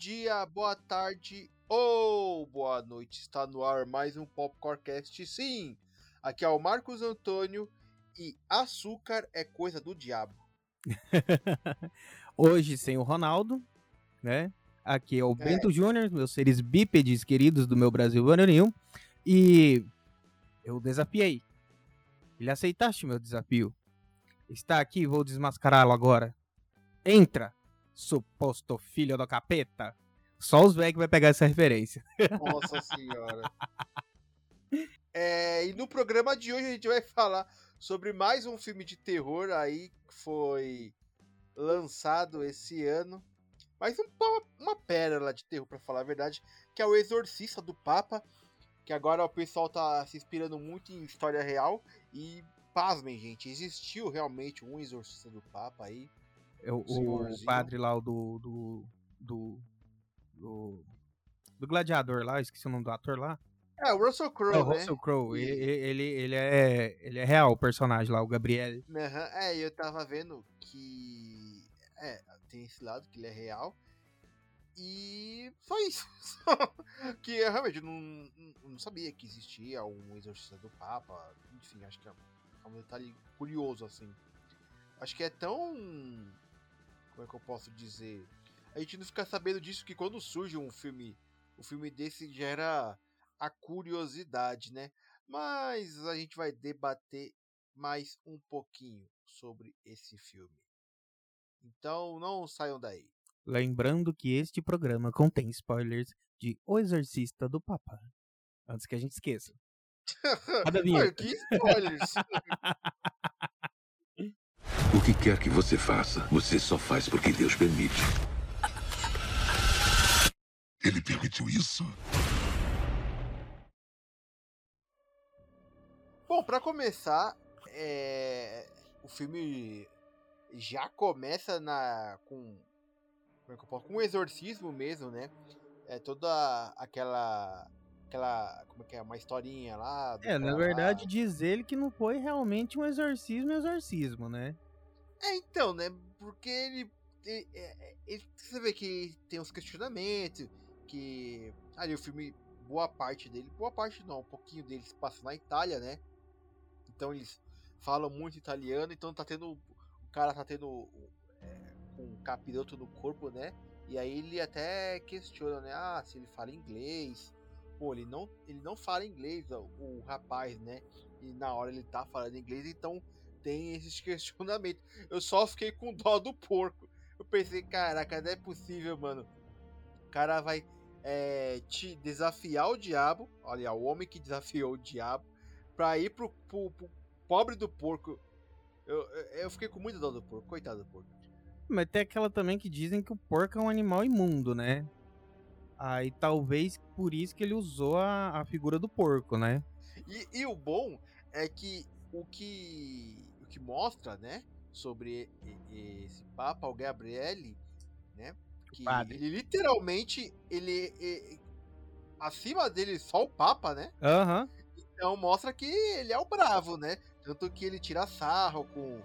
dia, boa tarde ou boa noite. Está no ar mais um Popcorncast. Sim, aqui é o Marcos Antônio e açúcar é coisa do diabo. Hoje sem o Ronaldo, né? Aqui é o é. Bento Júnior, meus seres bípedes queridos do meu Brasil varonil. E eu desafiei. Ele aceitaste meu desafio. Está aqui, vou desmascará-lo agora. Entra, suposto filho do capeta. Só os velhos que vai pegar essa referência. Nossa senhora. É, e no programa de hoje a gente vai falar sobre mais um filme de terror aí que foi lançado esse ano. Mas uma, uma pérola de terror, para falar a verdade, que é o Exorcista do Papa. Que agora o pessoal tá se inspirando muito em história real. E pasmem, gente, existiu realmente um Exorcista do Papa aí. É o, o padre lá, o do, do, do, do, do gladiador lá, esqueci o nome do ator lá. É, o Russell Crowe, é, o né? Russell Crowe. Ele, ele, ele, é, ele é real, o personagem lá, o Gabriel. Uhum. É, eu tava vendo que... É, tem esse lado que ele é real. E só isso. que eu realmente não, não sabia que existia um exorcista do Papa. Enfim, acho que é um detalhe curioso, assim. Acho que é tão como é que eu posso dizer? A gente não fica sabendo disso que quando surge um filme, um filme desse gera a curiosidade, né? Mas a gente vai debater mais um pouquinho sobre esse filme. Então não saiam daí. Lembrando que este programa contém spoilers de O Exorcista do Papa. Antes que a gente esqueça. Vinheta. que spoilers! O que quer que você faça, você só faz porque Deus permite. Ele permitiu isso? Bom, para começar, é... o filme já começa na com como é que eu posso? com um exorcismo mesmo, né? É toda aquela aquela como é que é uma historinha lá. É, na verdade lá. diz ele que não foi realmente um exorcismo, exorcismo, né? É, então, né? Porque ele, ele, é, é, ele, Você vê que tem uns questionamentos, que. Ali o filme, boa parte dele. Boa parte não, um pouquinho dele se passa na Itália, né? Então eles falam muito italiano, então tá tendo. O cara tá tendo. É, um capiroto no corpo, né? E aí ele até questiona, né? Ah, se ele fala inglês. Pô, ele não, ele não fala inglês, o, rapaz, né? E na hora ele tá falando inglês, então tem esses questionamentos. Eu só fiquei com dó do porco. Eu pensei, caraca, não é possível, mano. O cara vai é, te desafiar o diabo. Olha, o homem que desafiou o diabo. Pra ir pro, pro, pro pobre do porco. Eu, eu fiquei com muita dó do porco. Coitado do porco. Mas tem aquela também que dizem que o porco é um animal imundo, né? Aí talvez por isso que ele usou a, a figura do porco, né? E, e o bom é que o que que mostra, né, sobre esse Papa, o Gabriele, né, que ele literalmente, ele, ele, acima dele só o Papa, né? Uhum. Então mostra que ele é o bravo, né? Tanto que ele tira sarro com,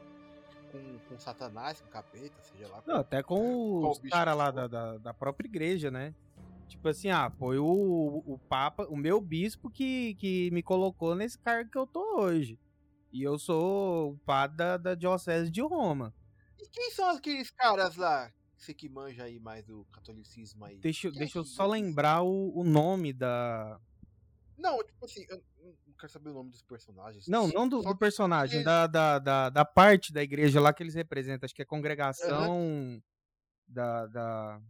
com, com Satanás, com capeta, seja lá. Não, até com os caras lá da, da, da, própria igreja, né? Tipo assim, ah, foi o, o Papa, o meu bispo que, que me colocou nesse cargo que eu tô hoje. E eu sou o padre da, da Diocese de Roma. E quem são aqueles caras lá? Você que manja aí mais do catolicismo aí. Deixa, deixa é eu só lembrar o, o nome da. Não, tipo assim, eu não quero saber o nome dos personagens. Não, não do, do personagem, da, da, da, da, parte da igreja lá que eles representam. Acho que é congregação uhum. da, da.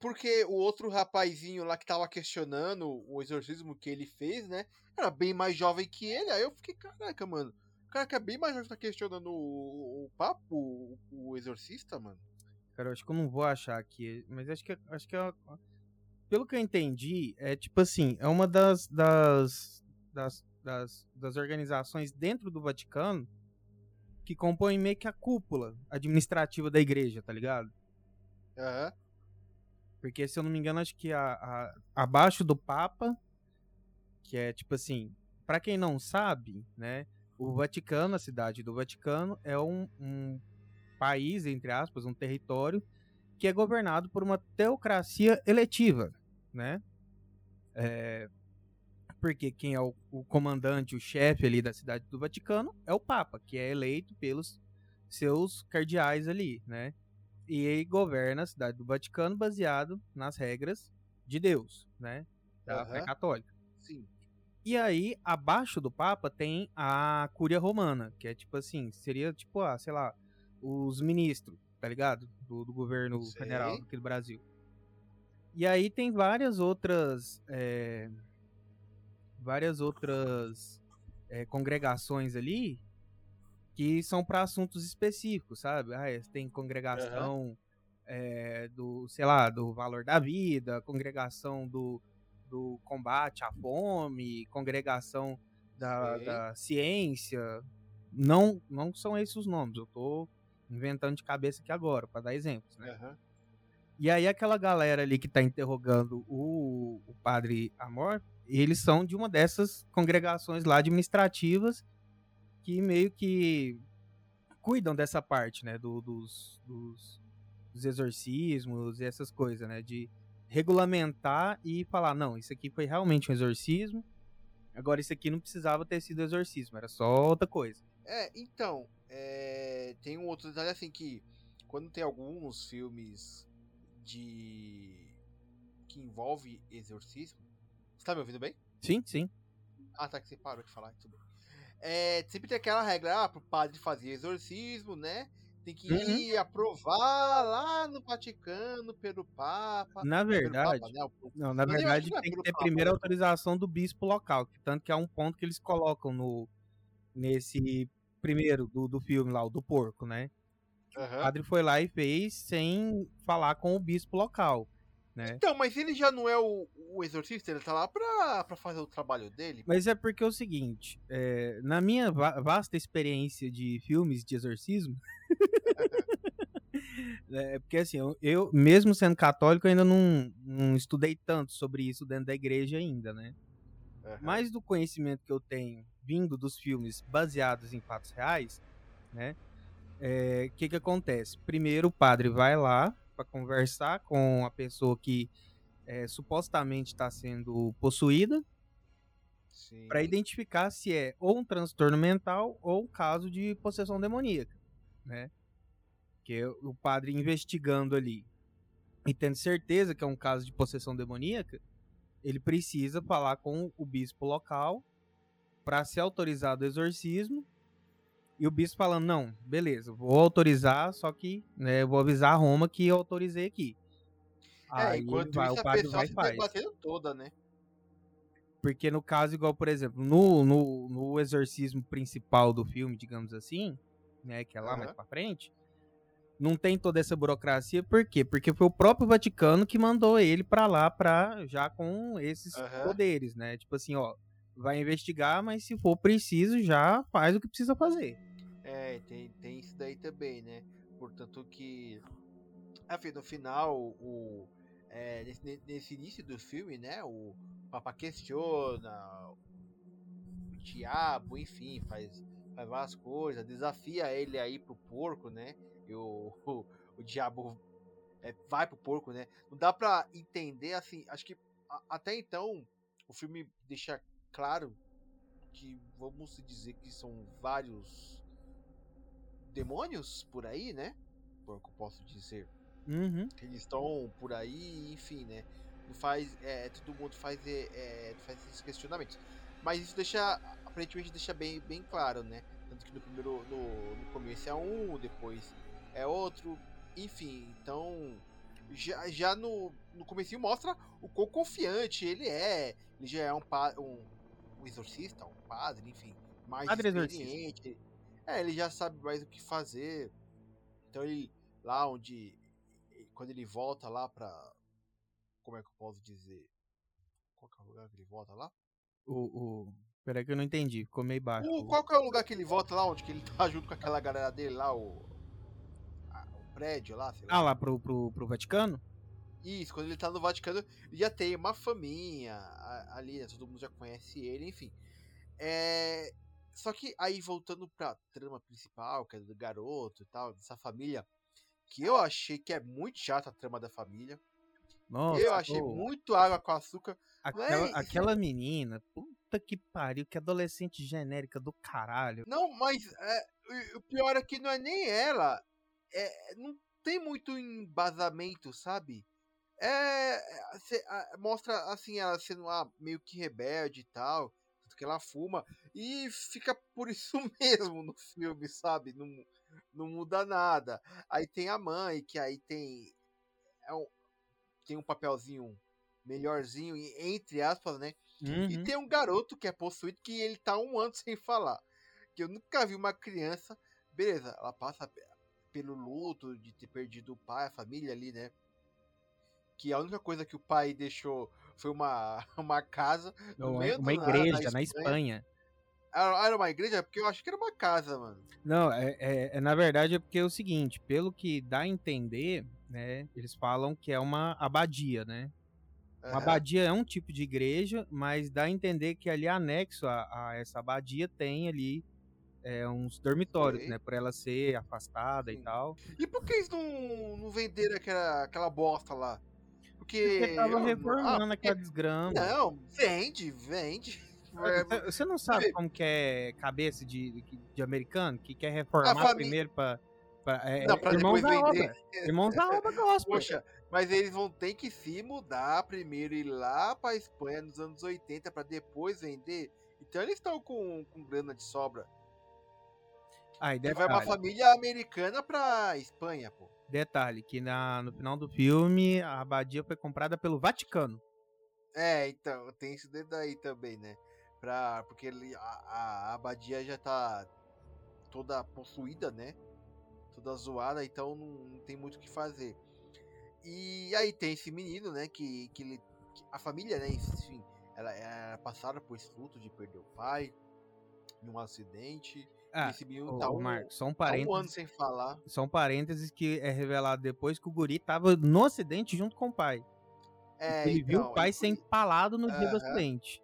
Porque o outro rapazinho lá que tava questionando o exorcismo que ele fez, né? Era bem mais jovem que ele. Aí eu fiquei, caraca, mano. O cara que é bem mais jovem tá questionando o, o papo, o, o, exorcista, mano. Cara, eu acho que eu não vou achar aqui. Mas acho que, acho que é, pelo que eu entendi, é tipo assim, é uma das, das, das, das, das organizações dentro do Vaticano que compõem meio que a cúpula administrativa da igreja, tá ligado? Aham. Uhum. Porque, se eu não me engano, acho que a, a, abaixo do Papa, que é tipo assim, para quem não sabe, né, o Vaticano, a cidade do Vaticano, é um, um país, entre aspas, um território que é governado por uma teocracia eletiva, né? É, porque quem é o, o comandante, o chefe ali da cidade do Vaticano é o Papa, que é eleito pelos seus cardeais ali, né? E governa a cidade do Vaticano baseado nas regras de Deus, né? Da fé Aham. católica. Sim. E aí, abaixo do Papa tem a Cúria Romana, que é tipo assim, seria tipo, ah, sei lá, os ministros, tá ligado? Do, do governo Sei. federal aqui do Brasil. E aí tem várias outras. é, várias outras é, congregações ali que são para assuntos específicos, sabe? Ah, é, tem congregação é, do, sei lá, do valor da vida, congregação do, do combate à fome, congregação da, da ciência. Não, não são esses os nomes, eu tô inventando de cabeça aqui agora, para dar exemplos, né? Aham. E aí aquela galera ali que tá interrogando o, o padre Amor, eles são de uma dessas congregações lá administrativas que meio que cuidam dessa parte, né, do- dos, dos, dos exorcismos e essas coisas, né, de regulamentar e falar, não, isso aqui foi realmente um exorcismo, agora isso aqui não precisava ter sido exorcismo, era só outra coisa. É, então, é, tem um outro detalhe assim que quando tem alguns filmes de que envolve exorcismo, você tá me ouvindo bem? Sim, sim. Ah, tá que você parou de falar, tudo bem. É, sempre tem aquela regra, ah, pro padre fazer exorcismo, né? Tem que Uhum. ir aprovar lá no Vaticano pelo Papa. Na pelo verdade, Papa, né? o- Não, na verdade é tem que ter Papa, primeiro a né? autorização do bispo local, que tanto que é um ponto que eles colocam no nesse primeiro do, do filme lá, o do porco, né? O Aham. padre foi lá e fez sem falar com o bispo local, né? Então, mas ele já não é o, o exorcista, ele tá lá pra, pra fazer o trabalho dele. Mas é porque é o seguinte, é, na minha va- vasta experiência de filmes de exorcismo, é porque assim, eu, eu, mesmo sendo católico, ainda não, não estudei tanto sobre isso dentro da igreja ainda, né? Aham. mais do conhecimento que eu tenho vindo dos filmes baseados em fatos reais, né? O que que acontece? Primeiro o padre vai lá para conversar com a pessoa que é, supostamente está sendo possuída para identificar se é ou um transtorno mental ou um caso de possessão demoníaca, né? Que o padre investigando ali e tendo certeza que é um caso de possessão demoníaca, ele precisa falar com o bispo local para ser autorizado o exorcismo. E o bispo falando, não, beleza, vou autorizar, só que né, eu vou avisar a Roma que eu autorizei aqui. É, Aí enquanto vai, isso o padre vai se faz. toda, né? Porque no caso, igual, por exemplo, no, no, no exorcismo principal do filme, digamos assim, né, que é lá mais Aham. pra frente, não tem toda essa burocracia, por quê? Porque foi o próprio Vaticano que mandou ele pra lá pra, já com esses Aham. poderes, né? Tipo assim, ó, vai investigar, mas se for preciso, já faz o que precisa fazer. É, tem, tem isso daí também, né? Portanto que. Enfim, no final, o. é, nesse, ne- nesse início do filme, né? O Papa questiona o diabo, enfim, faz, faz várias coisas, desafia ele aí pro porco, né? E o, o, o diabo é, vai pro porco, né? Não dá pra entender assim. Acho que a- até então o filme deixa claro que vamos dizer que são vários demônios por aí, né? Por que eu posso dizer. Uhum. Que eles estão por aí, enfim, né? Faz. É, todo mundo faz, é, é, faz esses questionamentos. Mas isso deixa. Aparentemente deixa bem, bem claro, né? Tanto que no primeiro. No, no começo é um, depois é outro. Enfim, então. Já, já no, no comecinho mostra o quão confiante ele é. Ele já é um, um, um exorcista, um padre, enfim. Mais Padre exorcista. É, ele já sabe mais o que fazer. Então ele. Lá onde. Quando ele volta lá pra. Como é que eu posso dizer? Qual que é o lugar que ele volta lá? O, o... Peraí que eu não entendi, ficou meio baixo. O, qual que é o lugar que ele volta lá onde que ele tá junto com aquela galera dele lá, o. a- o prédio lá, sei lá. Ah, lá pro, pro, pro Vaticano? Isso, quando ele tá no Vaticano, ele já tem uma faminha ali, né? Todo mundo já conhece ele, enfim. É... Só que aí voltando pra trama principal, que é do garoto e tal, dessa família que eu achei que é muito chata a trama da família. Nossa, eu achei pô, muito água com açúcar. aquela, é- aquela menina, puta que pariu, que adolescente genérica do caralho. Não, mas é, o- o pior é que não é nem ela. É, não tem muito embasamento, sabe? É, é, cê- a- mostra assim ela sendo ah, meio que rebelde e tal, tanto que ela fuma e fica por isso mesmo no filme, sabe? Não, não muda nada. Aí tem a mãe que aí tem é um- tem um papelzinho melhorzinho e- entre aspas, né? E Uhum. tem um garoto que é possuído que ele tá um ano sem falar. Que eu nunca vi uma criança. Beleza, ela passa pe- pelo luto de ter perdido o pai, a família ali, né? Que a única coisa que o pai deixou foi uma, uma casa. no Uma, meio do uma nada, igreja na Espanha. Era, era uma igreja? Porque eu acho que era uma casa, mano. Não, é, é- é- na verdade é porque é o seguinte, pelo que dá a entender, né, eles falam que é uma abadia, né? Uma Aham. abadia é um tipo de igreja, mas dá a entender que ali anexo a, a essa abadia tem ali é, uns dormitórios, né? Por ela ser afastada e Sim. tal. E por que eles não, não venderam aquela, aquela bosta lá? Porque. Porque tava reformando ah, aquela desgrama. Não, vende, vende. É, Você- Você não sabe como que é cabeça de, de, americano que quer reformar fami- primeiro pra. pra é, Não, pra irmãos depois da vender. obra. Irmãos da obra gospel. Poxa, mas eles vão ter que se mudar primeiro ir lá pra Espanha nos anos 80 pra depois vender. Então eles estão com, com grana de sobra. Aí, Que vai uma família americana pra Espanha, pô. Detalhe, que na, no final do filme a abadia foi comprada pelo Vaticano. É, então, tem isso dentro daí também, né? Pra, porque ele, a, a abadia já tá toda possuída, né? Toda zoada, então não, não tem muito o que fazer. E aí tem esse menino, né? Que, que, ele, que a família, né? Enfim, ela era passada por esse luto de perder o pai num acidente. Ah, Ô, tá, um, Marcos, só um tá um ano parênteses, sem falar. só um parênteses que é revelado depois que o guri tava no acidente junto com o pai. É, Ele viu então, o pai e ser empalado no dia do Aham. acidente.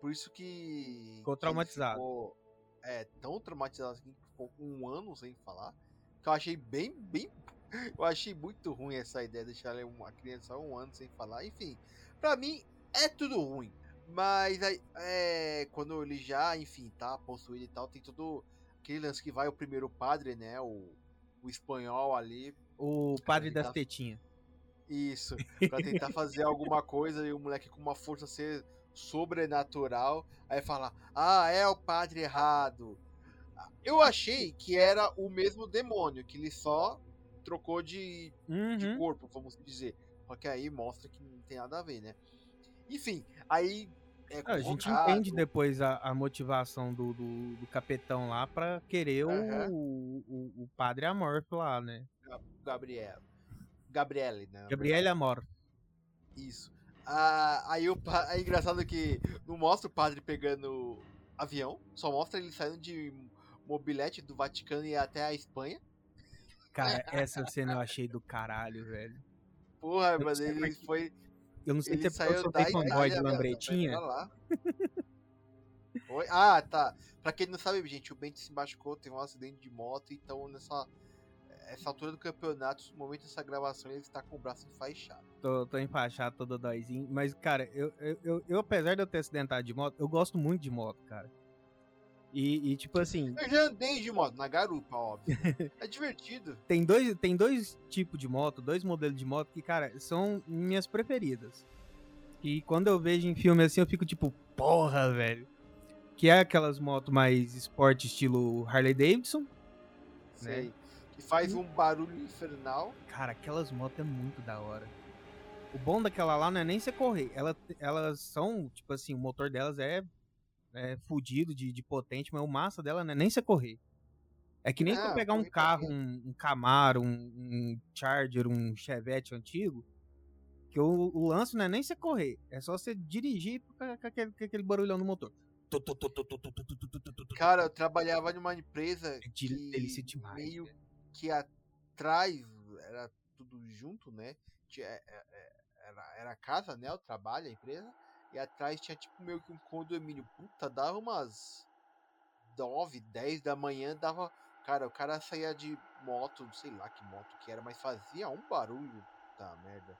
Por isso que. Ficou ele traumatizado. ficou, é, tão traumatizado assim que ficou um ano sem falar. Que eu achei bem, bem. Eu achei muito ruim essa ideia de deixar uma criança um ano sem falar. Enfim, pra mim é tudo ruim. Mas é, quando ele já, enfim, tá possuído e tal, tem todo aquele lance que vai o primeiro padre, né? O, o espanhol ali. O padre Ele das tetinhas. Isso, pra tentar fazer alguma coisa e o moleque com uma força ser sobrenatural, aí fala: "Ah, é o padre errado". Eu achei que era o mesmo demônio, que ele só trocou de, de Uhum. corpo, vamos dizer. Só que aí mostra que não tem nada a ver, né? Enfim, aí é Ah, A gente entende depois a, a motivação do, do, do capetão lá pra querer o, Aham. o, o, o padre Amorfo lá, né? Gabriel. Gabriele, né? Gabriele Amor. Isso. Ah, aí o é engraçado que não mostra o padre pegando avião, só mostra ele saindo de mobilete do Vaticano e até a Espanha. Cara, essa cena eu achei do caralho, velho. Porra, não mas ele quê. foi. Eu não sei se é porque eu sou Itália de lambretinha. lá. Oi? Ah, tá. Pra quem não sabe, gente, o Bento se machucou, teve um acidente de moto, então nessa essa altura do campeonato, no momento dessa gravação, ele está com o braço enfaixado. Tô, tô enfaixado, todo dóizinho. Mas, cara, eu, eu, eu, eu, apesar de eu ter acidentado de moto, eu gosto muito de moto, cara. E, e, tipo assim, Eu já andei de moto, na garupa, óbvio. É divertido. tem dois, tem dois tipos de moto, dois modelos de moto que, cara, são minhas preferidas. E quando eu vejo em filme assim, eu fico tipo, porra, velho. Que é aquelas motos mais esporte estilo Harley Davidson. Né? Sei. Que faz um barulho infernal. Cara, aquelas motos é muito da hora. O bom daquela lá não é nem você correr. Ela, elas são, tipo assim, o motor delas é, é, fudido de, de potente, mas o massa dela não é nem você correr. É que nem se pegar um carro, um, um, Camaro, um, um, Charger, um Chevette antigo, que o, o, lance não é nem você correr, é só você dirigir com aquele, com aquele barulhão no motor. Cara, eu trabalhava numa empresa é de, que delícia demais, meio né? que atrás era tudo junto, né? Era, era casa, né? O trabalho, a empresa. E atrás tinha tipo meio que um condomínio. Puta, dava umas 9, 10 da manhã, dava Cara, o cara saía de moto, sei lá que moto que era, mas fazia um barulho. Tá, merda.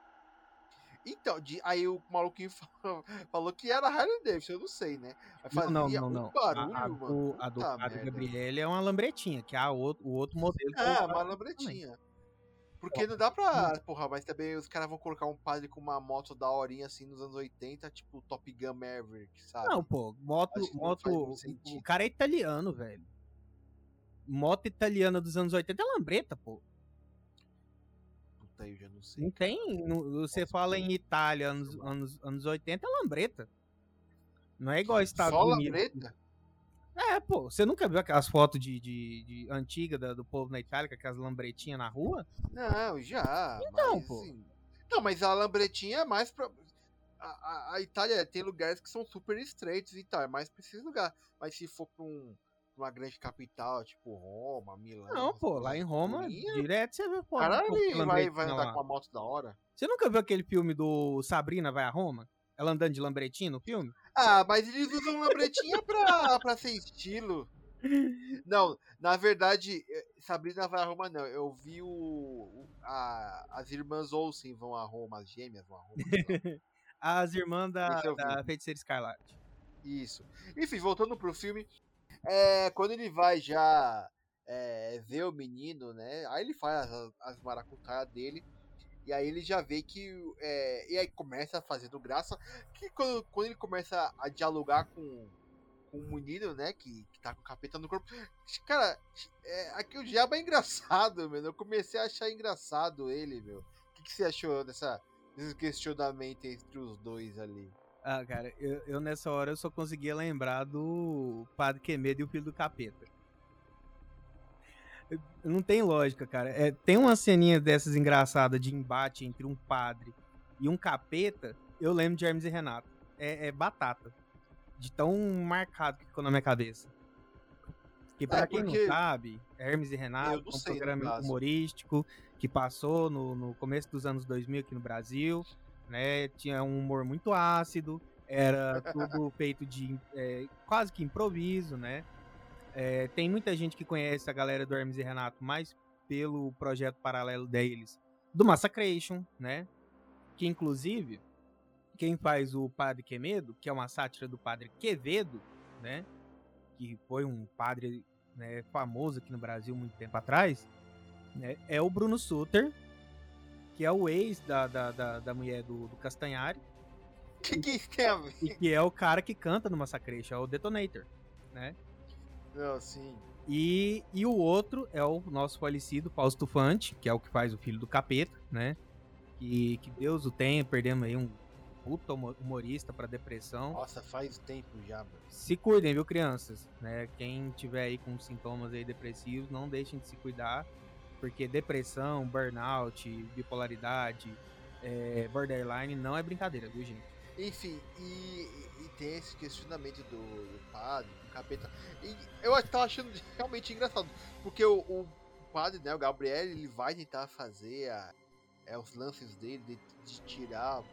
Então, de, aí o maluquinho falou, falou que era Harley Davidson, eu não sei, né? Mas Não, fazia não, não, um não. barulho, a, a mano. do, a do Puta merda. Gabriele é uma lambretinha, que é a outro, o outro modelo. usava uma também. Porque não dá pra. Porra, mas também os caras vão colocar um padre com uma moto da horinha assim nos anos 80, tipo Top Gun Maverick, sabe? Não, pô, moto, moto, o- cara é italiano, velho. Moto italiana dos anos 80 é lambreta, pô. Puta, eu já não sei. Não tem, não- você fala em Itália, anos, anos, anos 80 é lambreta. Não é igual Estados Só Unidos. lambreta? É, pô, você nunca viu aquelas fotos de, de, de antiga da- do povo na Itália com aquelas lambretinhas na rua? Não, já. Então, mas, pô. assim, Não, mas a lambretinha é mais pra. A, a- a Itália tem lugares que são super estreitos e tal, é mais pra esses lugares. Mas se for pra, um, pra uma grande capital, tipo Roma, Milão. Não, pô, lá em Roma, pequenininhas, direto você vê, pô. Caralho, vai, vai andar lá. com uma moto da hora. Você nunca viu aquele filme do Sabrina vai a Roma? Ela andando de lambretinha no filme? Ah, mas eles usam lambretinha pra, pra ser estilo. Não, na verdade, eh, Sabrina vai a Roma, não. Eu vi o. o- a- as irmãs Olsen vão a Roma, as gêmeas vão a Roma. As irmãs da, da Feiticeira Escarlate. Isso. Enfim, voltando pro filme, é, quando ele vai já é, ver o menino, né? Aí ele faz as, as maracutaias dele. E aí ele já vê que. é, e aí começa fazendo graça. Que quando, quando ele começa a dialogar com, com o menino, né? Que, que tá com o capeta no corpo. Cara, é, aqui o diabo é engraçado, mano. Eu comecei a achar engraçado ele, meu. O que, que você achou dessa, desse questionamento entre os dois ali? Ah, cara, eu, eu nessa hora eu só conseguia lembrar do Padre Quemedo e o Filho do Capeta. Não tem lógica, cara. É, tem uma ceninha dessas engraçadas de embate entre um padre e um capeta. Eu lembro de Hermes e Renato. É, é batata. De tão marcado que ficou na minha cabeça. Que pra É, quem não sabe, Hermes e Renato é um sei, programa humorístico que passou no, no começo dos anos 2000 aqui no Brasil, né? Tinha um humor muito ácido, era tudo feito de é, quase que improviso, né? É, tem muita gente que conhece a galera do Hermes e Renato mais pelo projeto paralelo deles, do Massacration, né? Que inclusive quem faz o Padre Quemedo, que é uma sátira do Padre Quevedo, né? Que foi um padre né, famoso aqui no Brasil muito tempo atrás, né, é o Bruno Suter, que é o ex da, da, da, da mulher do, do Castanhari, O que, que ver? e que é o cara que canta no Massacration, é o Detonator, né? Não, sim. E, e o outro é o nosso falecido Fausto Fante, que é o que faz o filho do capeta, né? Que, que Deus o tenha, perdemos aí um puta humo- humorista pra depressão. Nossa, faz tempo já, mano. Se cuidem, viu, crianças? Né? Quem tiver aí com sintomas aí depressivos, não deixem de se cuidar, porque depressão, burnout, bipolaridade, é, borderline não é brincadeira, viu, gente? Enfim, e, e tem esse questionamento do, do padre, do capeta. E eu tava achando realmente engraçado, porque o, o padre, né, o Gabriel, ele vai tentar fazer a- é, os lances dele de, de tirar o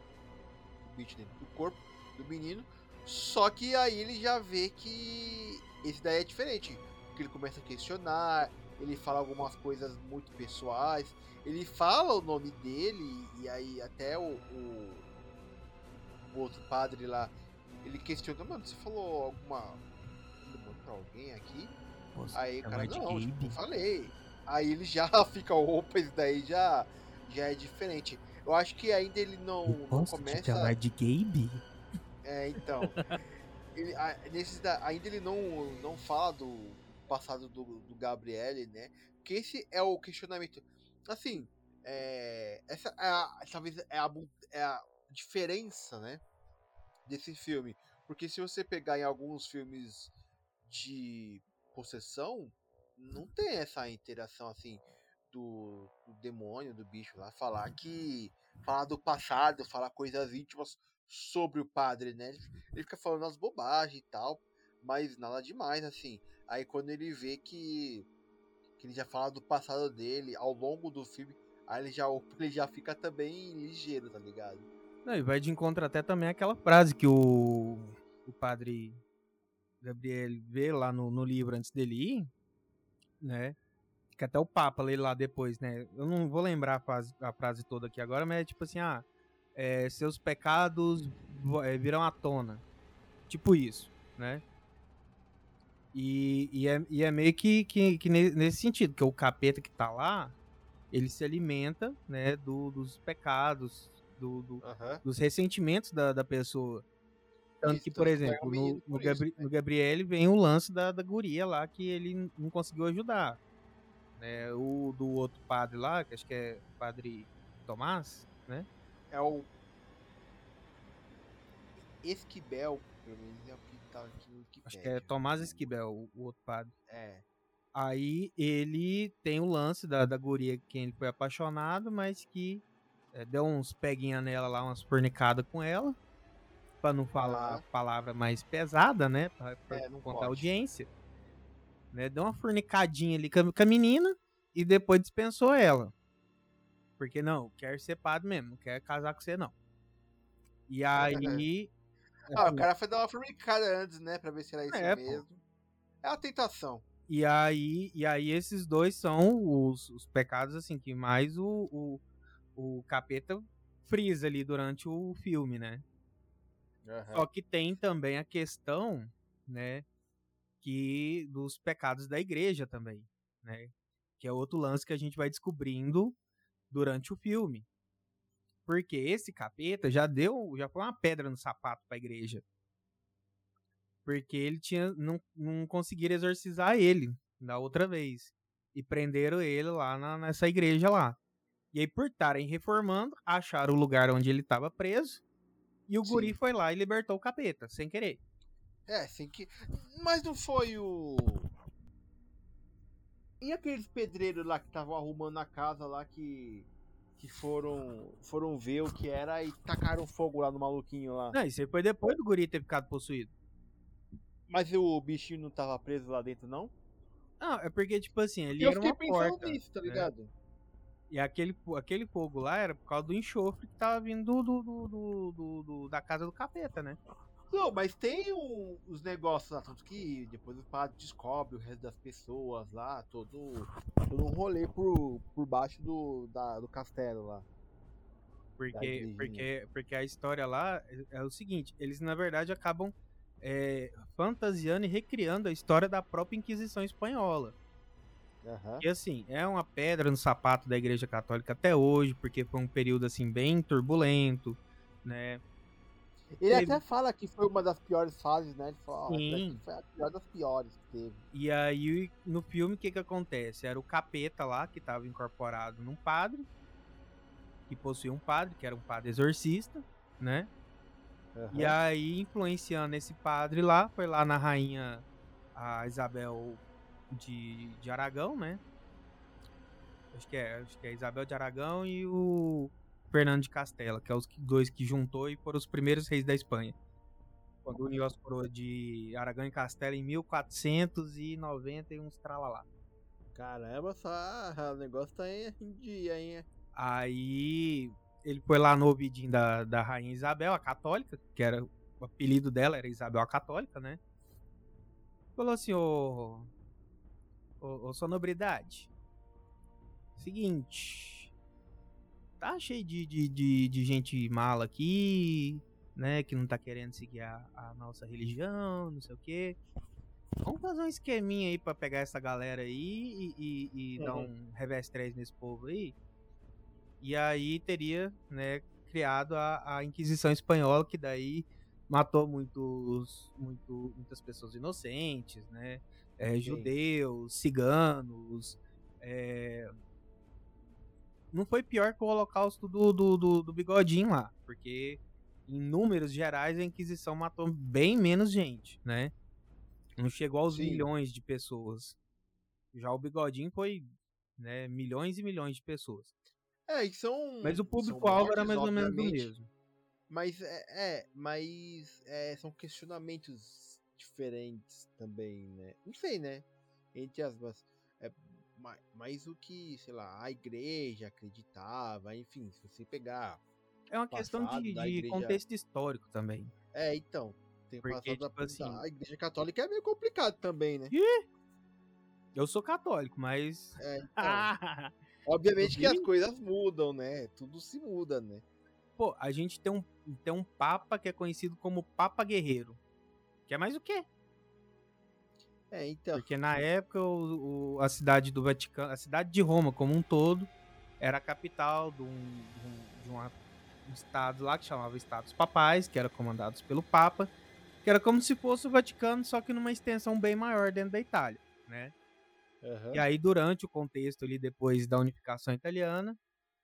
bicho dentro do corpo do menino, só que aí ele já vê que esse daí é diferente, porque ele começa a questionar, ele fala algumas coisas muito pessoais, ele fala o nome dele, e aí até o- o o outro padre lá, ele questiona, mano, você falou alguma demônio pra alguém aqui? Aí o cara, não, tipo, eu falei. Aí ele já fica, opa, isso daí já, já é diferente. Eu acho que ainda ele não, não começa. de Gabe? É, então. ele, a- nesses da- ainda ele não, não fala do passado do, do Gabriele, né? Que esse é o questionamento. Assim, é, essa é a, talvez é a, é a diferença, né? Desse filme. Porque se você pegar em alguns filmes de possessão, não tem essa interação assim do, do demônio, do bicho lá, falar que. falar do passado, falar coisas íntimas sobre o padre, né? Ele fica falando as bobagens e tal, mas nada demais, assim. Aí quando ele vê que, que ele já fala do passado dele ao longo do filme, aí ele já, ele já fica também ligeiro, tá ligado? Não, e vai de encontro até também aquela frase que o, o padre Gabriel vê lá no, no livro antes dele ir, né? Que até o Papa lê lá depois, né? Eu não vou lembrar a frase, a frase toda aqui agora, mas é tipo assim, ah, é, seus pecados é, virão à tona. Tipo isso, né? E, e, é, e é meio que, que, que nesse sentido, que o capeta que tá lá, ele se alimenta, né, do, dos pecados, do, do uhum. dos ressentimentos da, da pessoa. Tanto isso, que, por exemplo, no, no, Gabri né? no Gabriel vem o lance da, da guria lá que ele não conseguiu ajudar. Né? O do outro padre lá, que acho que é o padre Tomás, né? É o Esquibel, pelo menos é o que tá aqui no Wikipedia. Acho que é Tomás Esquibel, o, o outro padre. É. Aí ele tem o lance da, da guria quem ele foi apaixonado, mas que é, deu uns peguinha nela lá, umas fornicadas com ela para não falar a palavra mais pesada, né? Pra, pra é, não contar audiência. Né? Deu uma fornicadinha ali com a menina e depois dispensou ela. Porque não, quer ser padre mesmo, não quer casar com você não. E aí. ah, assim, o cara foi dar uma fornicada antes, né? Pra ver se era isso é, mesmo. Pô. É a tentação. E aí, e aí esses dois são os, os pecados assim que mais o, o, o capeta frisa ali durante o filme, né? Uhum. Só que tem também a questão, né, que dos pecados da igreja também, né? Que é outro lance que a gente vai descobrindo durante o filme. Porque esse capeta já deu, já foi uma pedra no sapato para a igreja. Porque ele tinha não, não conseguiram exorcizar ele da outra vez e prenderam ele lá na, nessa igreja lá. E aí por estarem reformando, acharam o lugar onde ele estava preso e o Sim. guri foi lá e libertou o capeta, sem querer. É, sem que. Mas não foi o. E aqueles pedreiros lá que estavam arrumando a casa lá que. Que foram. Foram ver o que era e tacaram fogo lá no maluquinho lá. Não, isso aí foi depois do guri ter ficado possuído. Mas o bichinho não tava preso lá dentro, não? Não, é porque, tipo assim, ele era uma porta. Nisso, tá né? ligado? Né? E aquele, aquele fogo lá era por causa do enxofre que tava vindo do, do, do, do, da casa do capeta, né? Não, mas tem o, os negócios lá, tanto que depois o padre descobre o resto das pessoas lá, todo, todo um rolê por, por baixo do, da, do castelo lá. Porque, porque, porque a história lá é, é o seguinte, eles na verdade acabam é, fantasiando e recriando a história da própria Inquisição Espanhola. Uhum. E assim, é uma pedra no sapato da Igreja Católica até hoje, porque foi um período assim bem turbulento, né? Ele teve... até fala que foi uma das piores fases, né? Ele fala, Sim. foi a pior das piores que teve. E aí, no filme, o que que acontece? Era o capeta lá, que estava incorporado num padre, que possuía um padre, que era um padre exorcista, né? Uhum. E aí, influenciando esse padre lá, foi lá na rainha a Isabel de, de Aragão, né? Acho que é, acho que é Isabel de Aragão e o Fernando de Castela, que é os dois que juntou e foram os primeiros reis da Espanha. Quando uniu as coroas de Aragão e Castela em 1490 e uns tralalá. Caramba, só o negócio tá em dia, hein? Aí ele foi lá no ouvidinho da, da rainha Isabel, a católica, que era o apelido dela era Isabel a Católica, né? Falou assim, ô, ô, ô sua nobridade, seguinte, tá cheio de, de, de, de, gente mala aqui, né, que não tá querendo seguir a, a nossa religião, não sei o quê. Vamos fazer um esqueminha aí pra pegar essa galera aí e, e, e uhum. dar um revés 3 nesse povo aí. E aí teria, né, criado a, a Inquisição Espanhola, que daí matou muitos, muito, muitas pessoas inocentes, né? É, judeus, ciganos. É... Não foi pior que o holocausto do, do, do, do bigodinho lá, porque em números gerais a Inquisição matou bem menos gente, né? Não chegou aos Sim. milhões de pessoas. Já o bigodinho foi né, milhões e milhões de pessoas. É, e são. Mas o público-alvo era mais ou menos o mesmo. Mas é, é mas é, são questionamentos diferentes também, né? Não sei, né? Entre as. É, mais o que, sei lá, a igreja acreditava, enfim, se você pegar. É uma questão de, de igreja... contexto histórico também. É, então. Tem Porque, passado tipo assim... a igreja católica é meio complicado também, né? Ih! Eu sou católico, mas. É, então, obviamente que as coisas mudam, né? Tudo se muda, né? Pô, a gente tem um, tem um Papa que é conhecido como Papa Guerreiro. Que é mais o quê? É, então. Porque na época o, o, a cidade do Vaticano, a cidade de Roma como um todo, era a capital de um, de um, de uma, um estado lá que chamava Estados Papais, que era comandados pelo Papa, que era como se fosse o Vaticano, só que numa extensão bem maior dentro da Itália, né? Uhum. E aí, durante o contexto ali, depois da unificação italiana,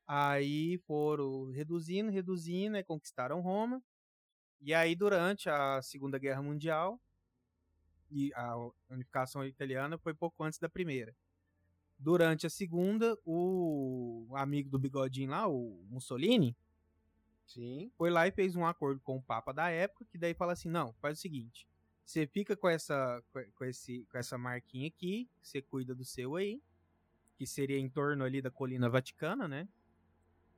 aí foram reduzindo, reduzindo, e conquistaram Roma. E aí, durante a Segunda Guerra Mundial, e a unificação italiana foi pouco antes da primeira. Durante a segunda, o amigo do bigodinho lá, o Mussolini, Sim. foi lá e fez um acordo com o Papa da época, que daí fala assim, não, faz o seguinte, você fica com essa, com, esse, com essa marquinha aqui, você cuida do seu aí, que seria em torno ali da colina vaticana, né?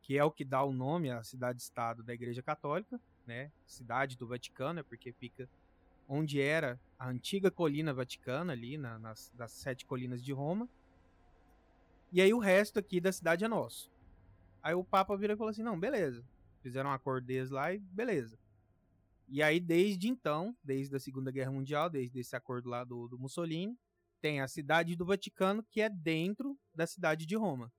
Que é o que dá o nome à cidade-estado da Igreja Católica, né? Cidade do Vaticano, é porque fica onde era a antiga colina vaticana, ali na, nas das sete colinas de Roma. E aí o resto aqui da cidade é nosso. Aí o Papa virou e falou assim: não, beleza. Fizeram um acordo deles lá e beleza. E aí, desde então, desde a Segunda Guerra Mundial, desde esse acordo lá do, do Mussolini, tem a cidade do Vaticano, que é dentro da cidade de Roma.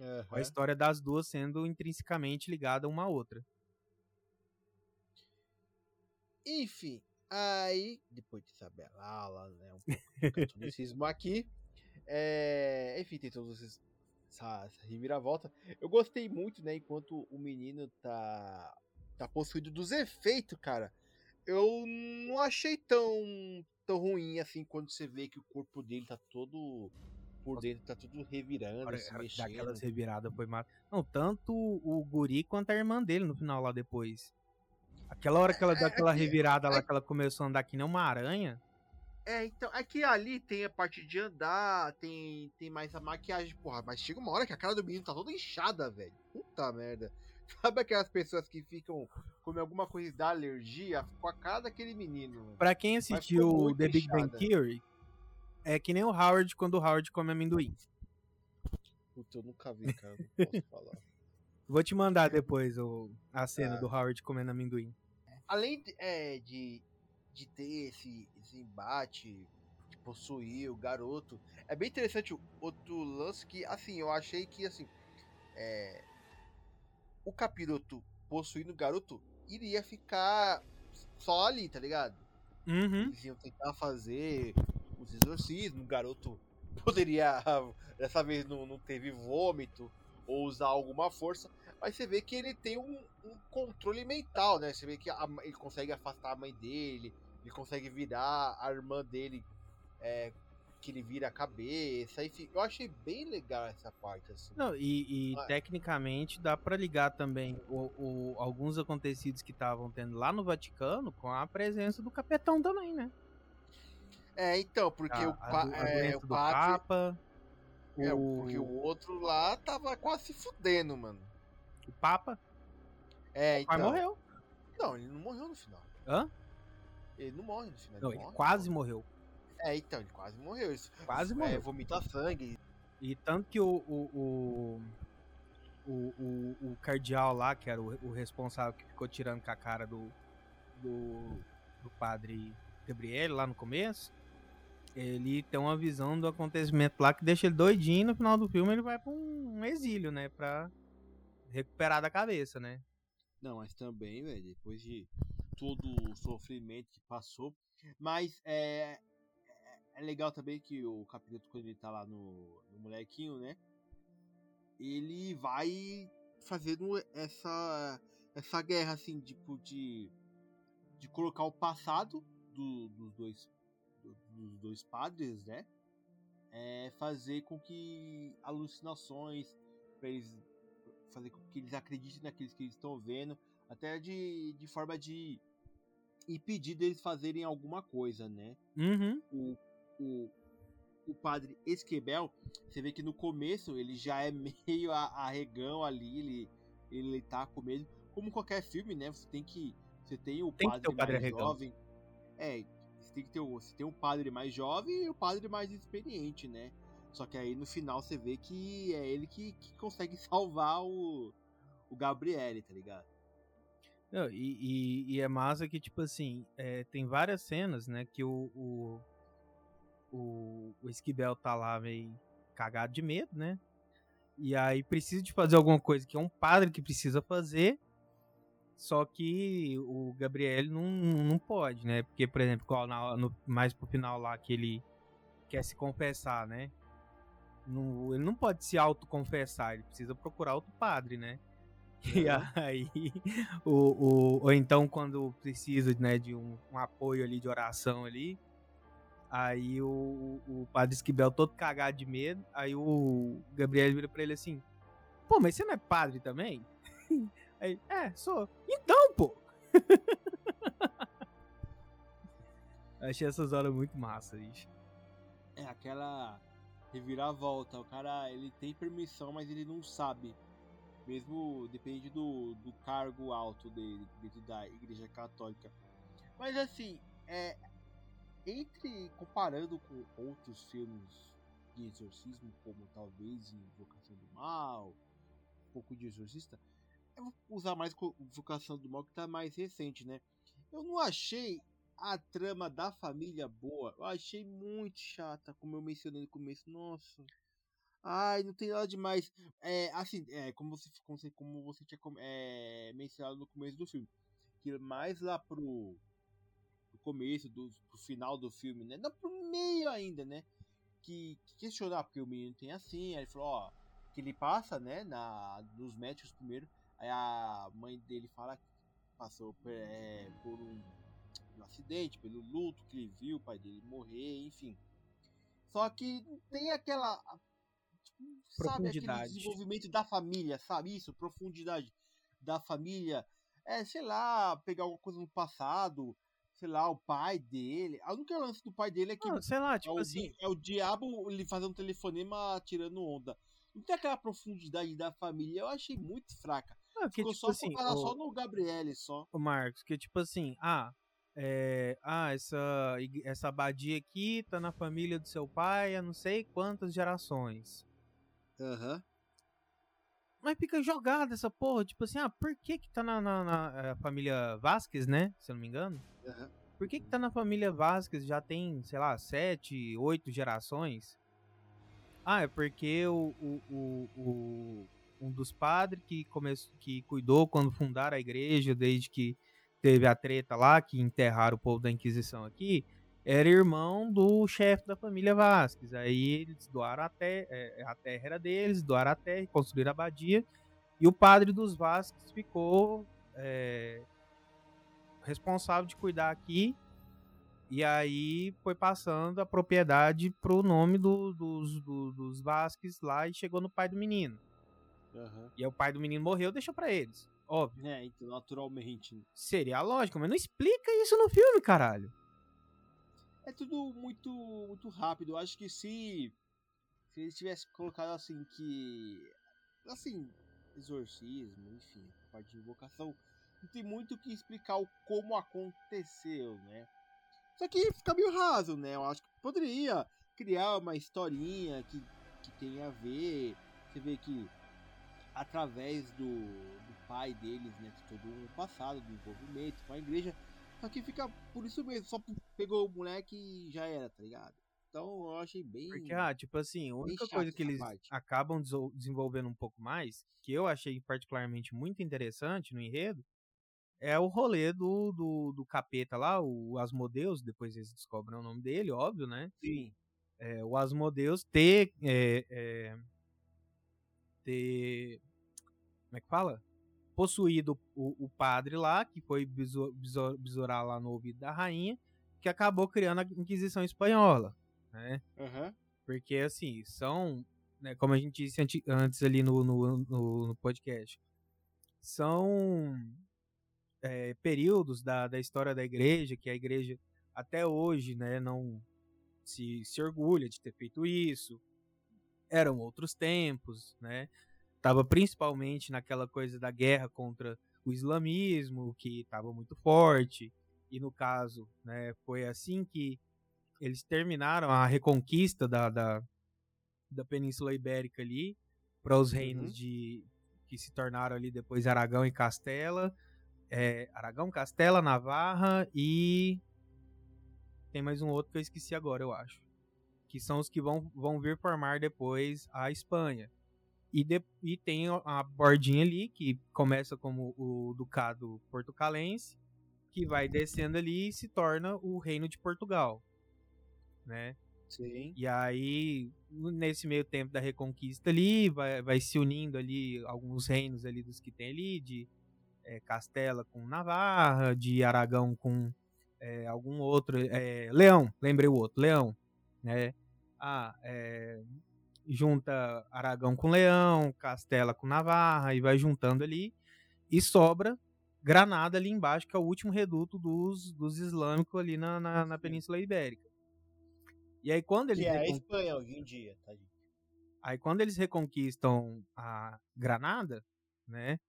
Uhum. A história das duas sendo intrinsecamente ligada uma à outra. Enfim, Aí, depois de saber lá, né, um pouco de catolicismo aqui, é, enfim, tem todos esses essa, essa reviravolta. Eu gostei muito, né, enquanto o menino tá tá possuído dos efeitos, cara. Eu não achei tão tão ruim assim quando você vê que o corpo dele tá todo por dentro, tá tudo revirando, Olha, se mexendo. Daquelas reviradas foi massa. Não, tanto o guri quanto a irmã dele no final lá depois. Aquela hora que ela deu é, aquela revirada lá, que ela começou a andar que nem uma aranha. É, então, é ali tem a parte de andar, tem, tem mais a maquiagem, porra, mas chega uma hora que a cara do menino tá toda inchada, velho. Puta merda. Sabe aquelas pessoas que ficam com alguma coisa da alergia com a cara daquele menino? Pra quem assistiu The Big Bang Theory, é que nem o Howard quando o Howard come amendoim. Puta, eu nunca vi, cara, não posso falar. Vou te mandar depois o, a cena ah. do Howard comendo amendoim. Além de, é, de, de ter esse, esse embate, de possuir o garoto, é bem interessante o outro lance que, assim, eu achei que, assim, é, o capiroto possuindo o garoto iria ficar só ali, tá ligado? Uhum. Eles iam tentar fazer os exorcismos, o garoto poderia, dessa vez não, não teve vômito, ou usar alguma força, mas você vê que ele tem um, um controle mental, né? Você vê que a, ele consegue afastar a mãe dele, ele consegue virar a irmã dele, é, que ele vira a cabeça, enfim, eu achei bem legal essa parte, assim. Não, e, e tecnicamente dá para ligar também o, o, alguns acontecidos que estavam tendo lá no Vaticano com a presença do capetão também, né? É, então, porque a, o, a, é, o Papa é, porque o outro lá tava quase se fudendo, mano. O Papa? É, então. Mas morreu. Não, ele não morreu no final. Hã? Ele não morre no final. Não, ele, ele quase morreu. É, então, ele quase morreu. Isso, quase é, morreu. Vomita sangue. E tanto que o, o, o, o, o, cardeal lá, que era o, o, responsável que ficou tirando com a cara do, do, do padre Gabriel lá no começo, ele tem uma visão do acontecimento lá que deixa ele doidinho e no final do filme ele vai pra um, um exílio, né? Pra recuperar da cabeça, né? Não, mas também, velho, depois de todo o sofrimento que passou. Mas é, é legal também que o capítulo, quando ele tá lá no, no molequinho, né? Ele vai fazendo essa, essa guerra, assim, tipo, de, de colocar o passado do, dos dois dos dois padres, né? É fazer com que alucinações, para eles fazer com que eles acreditem naqueles que eles estão vendo, até de, de forma de impedir deles fazerem alguma coisa, né? Uhum. O, o, o padre Esquebel, você vê que no começo ele já é meio arregão ali, ele, ele tá com medo. Como qualquer filme, né? Você tem que. Você tem o tem padre, o padre mais jovem. É, tem que ter um, você tem um padre mais jovem e o padre mais experiente, né? Só que aí no final você vê que é ele que, que consegue salvar o, o Gabriele, tá ligado? Não, e, e, e, é massa que, tipo assim, é, tem várias cenas, né, que o, o, o, o Esquibel tá lá meio cagado de medo, né? E aí precisa de fazer alguma coisa que é um padre que precisa fazer, só que o Gabriel não, não pode, né? Porque, por exemplo, no, mais pro final lá que ele quer se confessar, né? No, ele não pode se autoconfessar, ele precisa procurar outro padre, né? E aí, o, o, ou então quando precisa né, de um, um apoio ali de oração ali, aí o, o padre Esquibel todo cagado de medo, aí o Gabriel vira pra ele assim, pô, mas você não é padre também? Aí, é, sou. Então, pô! Achei essas horas muito massa, isso. É aquela reviravolta. O cara, ele tem permissão, mas ele não sabe. Mesmo depende do, do cargo alto dele dentro da igreja católica. Mas assim, é, entre comparando com outros filmes de exorcismo, como talvez Invocação do Mal, um pouco de Exorcista, eu vou usar mais Invocação do Mal que tá mais recente, né? Eu não achei a trama da família boa. Eu achei muito chata, como eu mencionei no começo. Nossa. Ai, não tem nada demais. É, assim, é, como você, como você, como você tinha é, mencionado no começo do filme. Que mais lá pro, pro começo, do, pro final do filme, né? Não pro meio ainda, né? Que, que questionar, porque o menino tem assim. Aí ele falou, ó. Que ele passa, né? Na, nos médicos primeiro Aí a mãe dele fala que passou é, por um, um, acidente, pelo luto que ele viu o pai dele morrer, enfim. Só que tem aquela. Tipo, sabe, aquele desenvolvimento da família, sabe? Isso, profundidade da família. É, sei lá, pegar alguma coisa no passado, sei lá, o pai dele. A única lance do pai dele é que. Não, sei lá, tipo é o, assim. É o diabo ele fazendo um telefonema tirando onda. Não tem aquela profundidade da família, eu achei muito fraca. Não, que, Ficou tipo só assim, o... só no Gabriele só. O Marcos, que tipo assim, ah, é, ah, essa, essa abadia aqui tá na família do seu pai há não sei quantas gerações. Aham. Uhum. Mas fica jogada essa porra, tipo assim, ah, por que que tá na, na, na eh, família Vasquez, né? Se eu não me engano. Uhum. Por que que tá na família Vasquez já tem, sei lá, sete, oito gerações? Ah, é porque o, o, o, o um dos padres que, começou, que cuidou quando fundaram a igreja, desde que teve a treta lá, que enterraram o povo da Inquisição aqui, era irmão do chefe da família Vasques. Aí eles doaram a terra, é, a terra era deles, doaram a terra, construíram a abadia, e o padre dos Vasques ficou é, responsável de cuidar aqui, e aí foi passando a propriedade pro nome do, dos, do, dos Vasques lá e chegou no pai do menino. Uhum. E aí o pai do menino morreu, deixou para eles. Óbvio. É, então, naturalmente. Seria lógico, mas não explica isso no filme, caralho. É tudo muito, muito rápido. Eu acho que se, se eles tivessem colocado assim que. Assim, exorcismo, enfim, parte de invocação, não tem muito o que explicar o como aconteceu, né? Só que fica meio raso, né? Eu acho que poderia criar uma historinha que, que tenha a ver. Você vê que através do pai deles, né? Todo um passado do envolvimento com a igreja. Só que fica por isso mesmo, só pegou o moleque e já era, tá ligado? Então eu achei bem. Porque, ah, tipo assim, a única coisa que eles parte. acabam desenvolvendo um pouco mais, que eu achei particularmente muito interessante no enredo, é o rolê do, do, do capeta lá, o Asmodeus, depois eles descobrem o nome dele, óbvio, né? Sim. É, o Asmodeus ter. É, é, ter como é que fala? Possuído o, o padre lá, que foi besourar lá no ouvido da rainha, que acabou criando a Inquisição Espanhola, né? Uhum. Porque, assim, são, né, como a gente disse antes ali no, no, no, no podcast, são é, períodos da, da história da igreja, que a igreja até hoje, né, não se, se orgulha de ter feito isso. Eram outros tempos, né? Estava principalmente naquela coisa da guerra contra o islamismo, que estava muito forte. E no caso, né, foi assim que eles terminaram a reconquista da, da, da Península Ibérica ali para os reinos uhum. de que se tornaram ali depois Aragão e Castela, é, Aragão, Castela, Navarra e tem mais um outro que eu esqueci agora, eu acho, que são os que vão, vão vir formar depois a Espanha. E, de, e tem a bordinha ali que começa como o Ducado Portucalense, que vai descendo ali e se torna o Reino de Portugal, né? Sim. E aí, nesse meio tempo da Reconquista ali, vai, vai se unindo ali alguns reinos ali dos que tem ali, de é, Castela com Navarra, de Aragão com é, algum outro, é, Leão, lembrei o outro, Leão, né? Ah, é, junta Aragão com Leão, Castela com Navarra e vai juntando ali e sobra Granada ali embaixo, que é o último reduto dos, dos islâmicos ali na, na, na Península Ibérica. E aí quando eles. Que é a Espanha hoje em dia, tá? Aí quando eles reconquistam a Granada, né?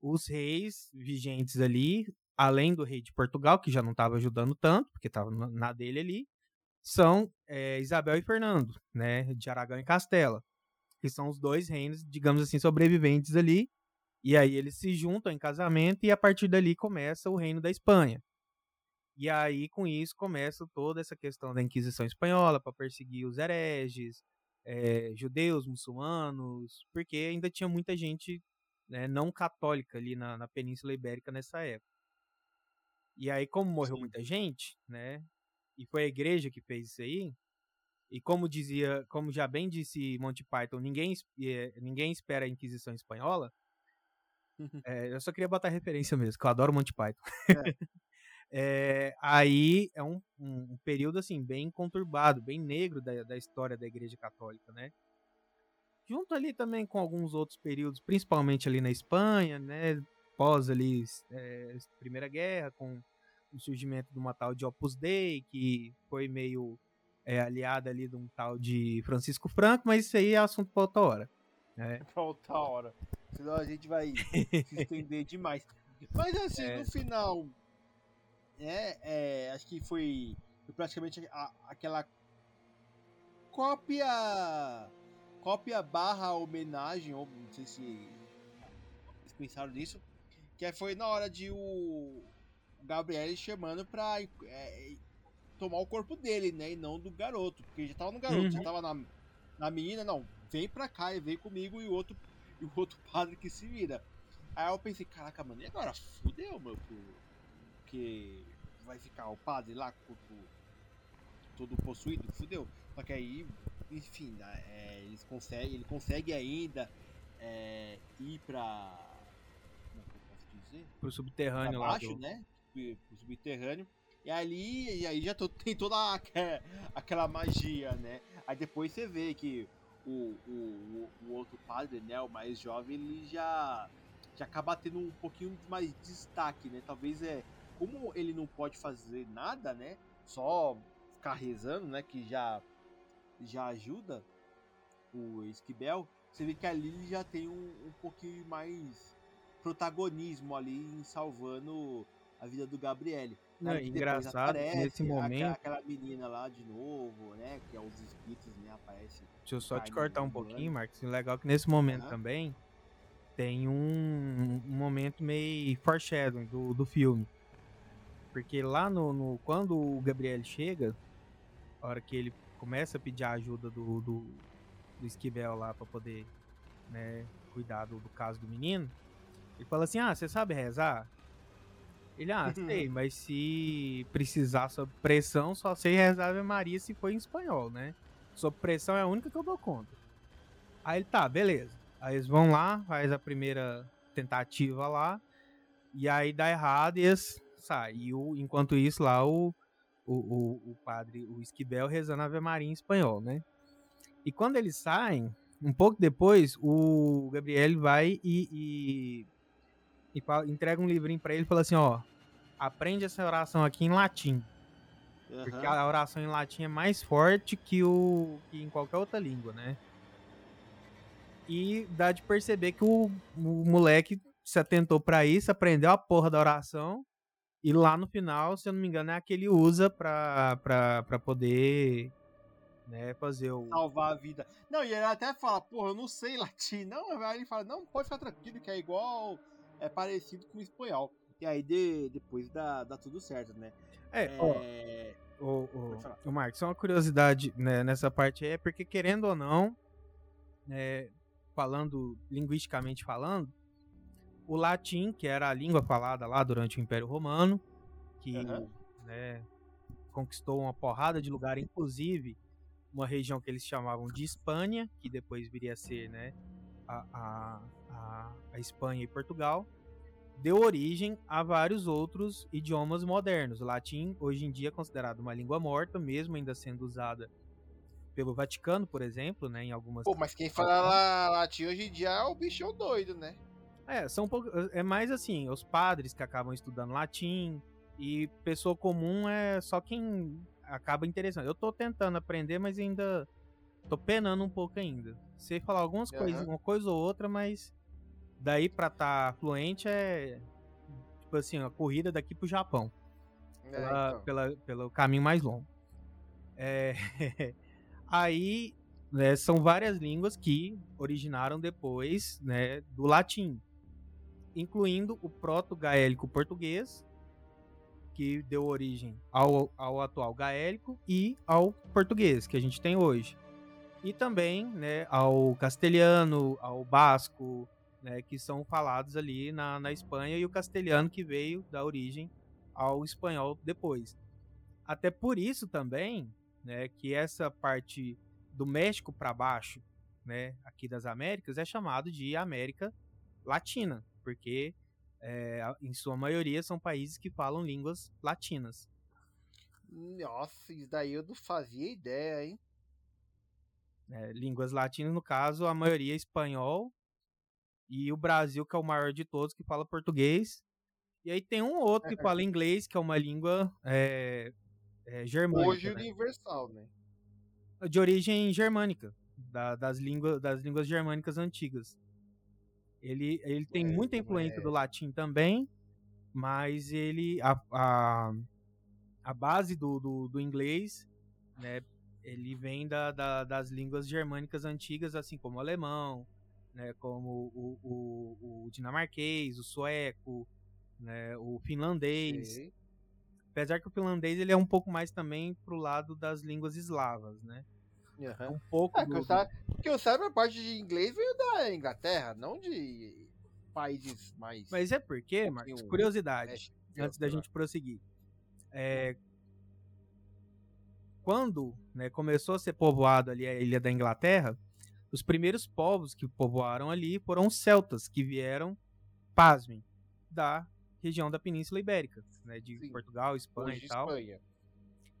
Os reis vigentes ali, além do rei de Portugal, que já não estava ajudando tanto, porque estava na dele ali, são é, Isabel e Fernando, né? De Aragão e Castela. Que são os dois reinos, digamos assim, sobreviventes ali, e aí eles se juntam em casamento e a partir dali começa o reino da Espanha. E aí com isso começa toda essa questão da Inquisição espanhola para perseguir os hereges, é, judeus, muçulmanos, porque ainda tinha muita gente né, não católica ali na, na Península Ibérica nessa época. E aí como morreu Sim. muita gente, né? E foi a igreja que fez isso aí. E como dizia, como já bem disse Monty Python, ninguém, eh, ninguém espera a Inquisição espanhola. É, eu só queria botar referência mesmo, que eu adoro Monty Python. É. é, aí é um, um, período assim bem conturbado, bem negro da, da história da Igreja Católica, né? Junto ali também com alguns outros períodos, principalmente ali na Espanha, né? Pós ali Primeira Guerra, com o surgimento de uma tal de Opus Dei, que foi meio é, aliada ali de um tal de Francisco Franco, mas isso aí é assunto para outra hora. Né? Pra outra hora senão a gente vai se estender demais. Mas assim, é. no final, é, é, acho que foi, praticamente a, aquela cópia cópia barra homenagem, ou não sei se pensaram nisso, que foi na hora de o Gabriel chamando pra é, tomar o corpo dele, né, e não do garoto, porque já tava no garoto, uhum. já tava na, na menina, não, vem pra cá e vem comigo e o outro e o outro padre que se vira. Aí eu pensei, caraca, mano, e agora? Fudeu, meu, porque vai ficar o padre lá com todo possuído, fudeu. Só que aí, enfim, né, é, eles conseguem, ele consegue ainda é, ir pra. Como é que eu posso dizer? Pro subterrâneo pra baixo, lá. Do... né? Subterrâneo. E ali, e aí já tô, tem toda aquela magia, né? Aí depois você vê que o, o, o outro padre, né, o mais jovem, ele já, já acaba tendo um pouquinho mais destaque, né? Talvez é como ele não pode fazer nada, né? Só ficar rezando, né? Que já já ajuda o Esquibel. Você vê que ali ele já tem um, um pouquinho mais protagonismo ali em salvando a vida do Gabriele. Não, engraçado nesse momento. Aquela, aquela, menina lá de novo, né? Que é os espíritos, né? Aparece. Deixa eu só te cortar um pouquinho, Marcos. Legal que nesse momento uhum. também tem um, um, momento meio foreshadowing do, do filme. Porque lá no, no, Quando o Gabriel chega, a hora que ele começa a pedir a ajuda do, do, do Esquivel lá para poder né, cuidar do, do caso do menino, ele fala assim: Ah, você sabe rezar? Ele, ah, sei, mas se precisar sob pressão, só sei rezar Ave Maria se for em espanhol, né? Sob pressão é a única que eu dou conta. Aí ele, tá, beleza. Aí eles vão lá, faz a primeira tentativa lá, e aí dá errado e eles saem. E o, enquanto isso, lá o, o, o, o padre, o Esquibel, rezando Ave Maria em espanhol, né? E quando eles saem, um pouco depois, o Gabriel vai e, e, e entrega um livrinho para ele e fala assim, ó, aprende essa oração aqui em latim. Uhum. Porque a oração em latim é mais forte que, o, que em qualquer outra língua, né? E dá de perceber que o, o moleque se atentou para isso, aprendeu a porra da oração E lá no final, se eu não me engano, é a que ele usa pra, pra, pra poder né, fazer o. Salvar a vida. Não, e ele até fala, porra, eu não sei latim. Não, aí ele fala, não, pode ficar tranquilo, que é igual. É parecido com o espanhol. E aí de, depois dá, dá tudo certo, né? É, é... Ó, o, o, o Marcos, só uma curiosidade né, nessa parte aí, é porque querendo ou não, é, falando, linguisticamente falando, o latim, que era a língua falada lá durante o Império Romano, que uhum. né, conquistou uma porrada de lugar, inclusive uma região que eles chamavam de Espanha, que depois viria a ser né, a, a, a, Espanha e Portugal, deu origem a vários outros idiomas modernos. O latim, hoje em dia, é considerado uma língua morta, mesmo ainda sendo usada pelo Vaticano, por exemplo, né, em algumas... Pô, mas quem fala latim hoje em dia é o bichão doido, né? É, são pouco, é mais assim, os padres que acabam estudando latim e pessoa comum é só quem acaba interessando. Eu tô tentando aprender, mas ainda tô penando um pouco ainda. Sei falar algumas uhum. coisas, uma coisa ou outra, mas daí pra estar tá fluente é tipo assim, a corrida daqui pro Japão. É, pela, então. pela, pelo caminho mais longo. É, aí né, são várias línguas que originaram depois né, do latim, incluindo o proto-gaélico português, que deu origem ao, ao atual gaélico e ao português que a gente tem hoje. E também né, ao castelhano, ao basco, né, que são falados ali na, na Espanha, e o castelhano que veio da origem ao espanhol depois. Até por isso também né, que essa parte do México para baixo, né, aqui das Américas, é chamado de América Latina, porque é, em sua maioria são países que falam línguas latinas. Nossa, isso daí eu não fazia ideia, hein? É, línguas latinas, no caso, a maioria é espanhol. E o Brasil, que é o maior de todos, que fala português. E aí tem um outro que fala inglês, que é uma língua é, é, germânica. Hoje né? universal, né? De origem germânica, da, das, línguas, das línguas germânicas antigas. Ele, ele tem é, muita influência é. do latim também, mas ele a, a, a base do, do, do, inglês, né, ele vem da, da, das línguas germânicas antigas, assim como o alemão, né, como o, o, o dinamarquês, o sueco, né, o finlandês. Sim. Apesar que o finlandês ele é um pouco mais também pro lado das línguas eslavas, né? Uhum. Um pouco. É, do, que, eu saiba, que eu a parte de inglês veio da Inglaterra, não de países mais. Mas é porque, Marcos, curiosidade, antes da gente prosseguir. É, quando né, começou a ser povoado ali a ilha da Inglaterra, os primeiros povos que povoaram ali foram os celtas, que vieram, pasmem, da região da Península Ibérica, né, de Sim. Portugal, Espanha Hoje e tal. Espanha.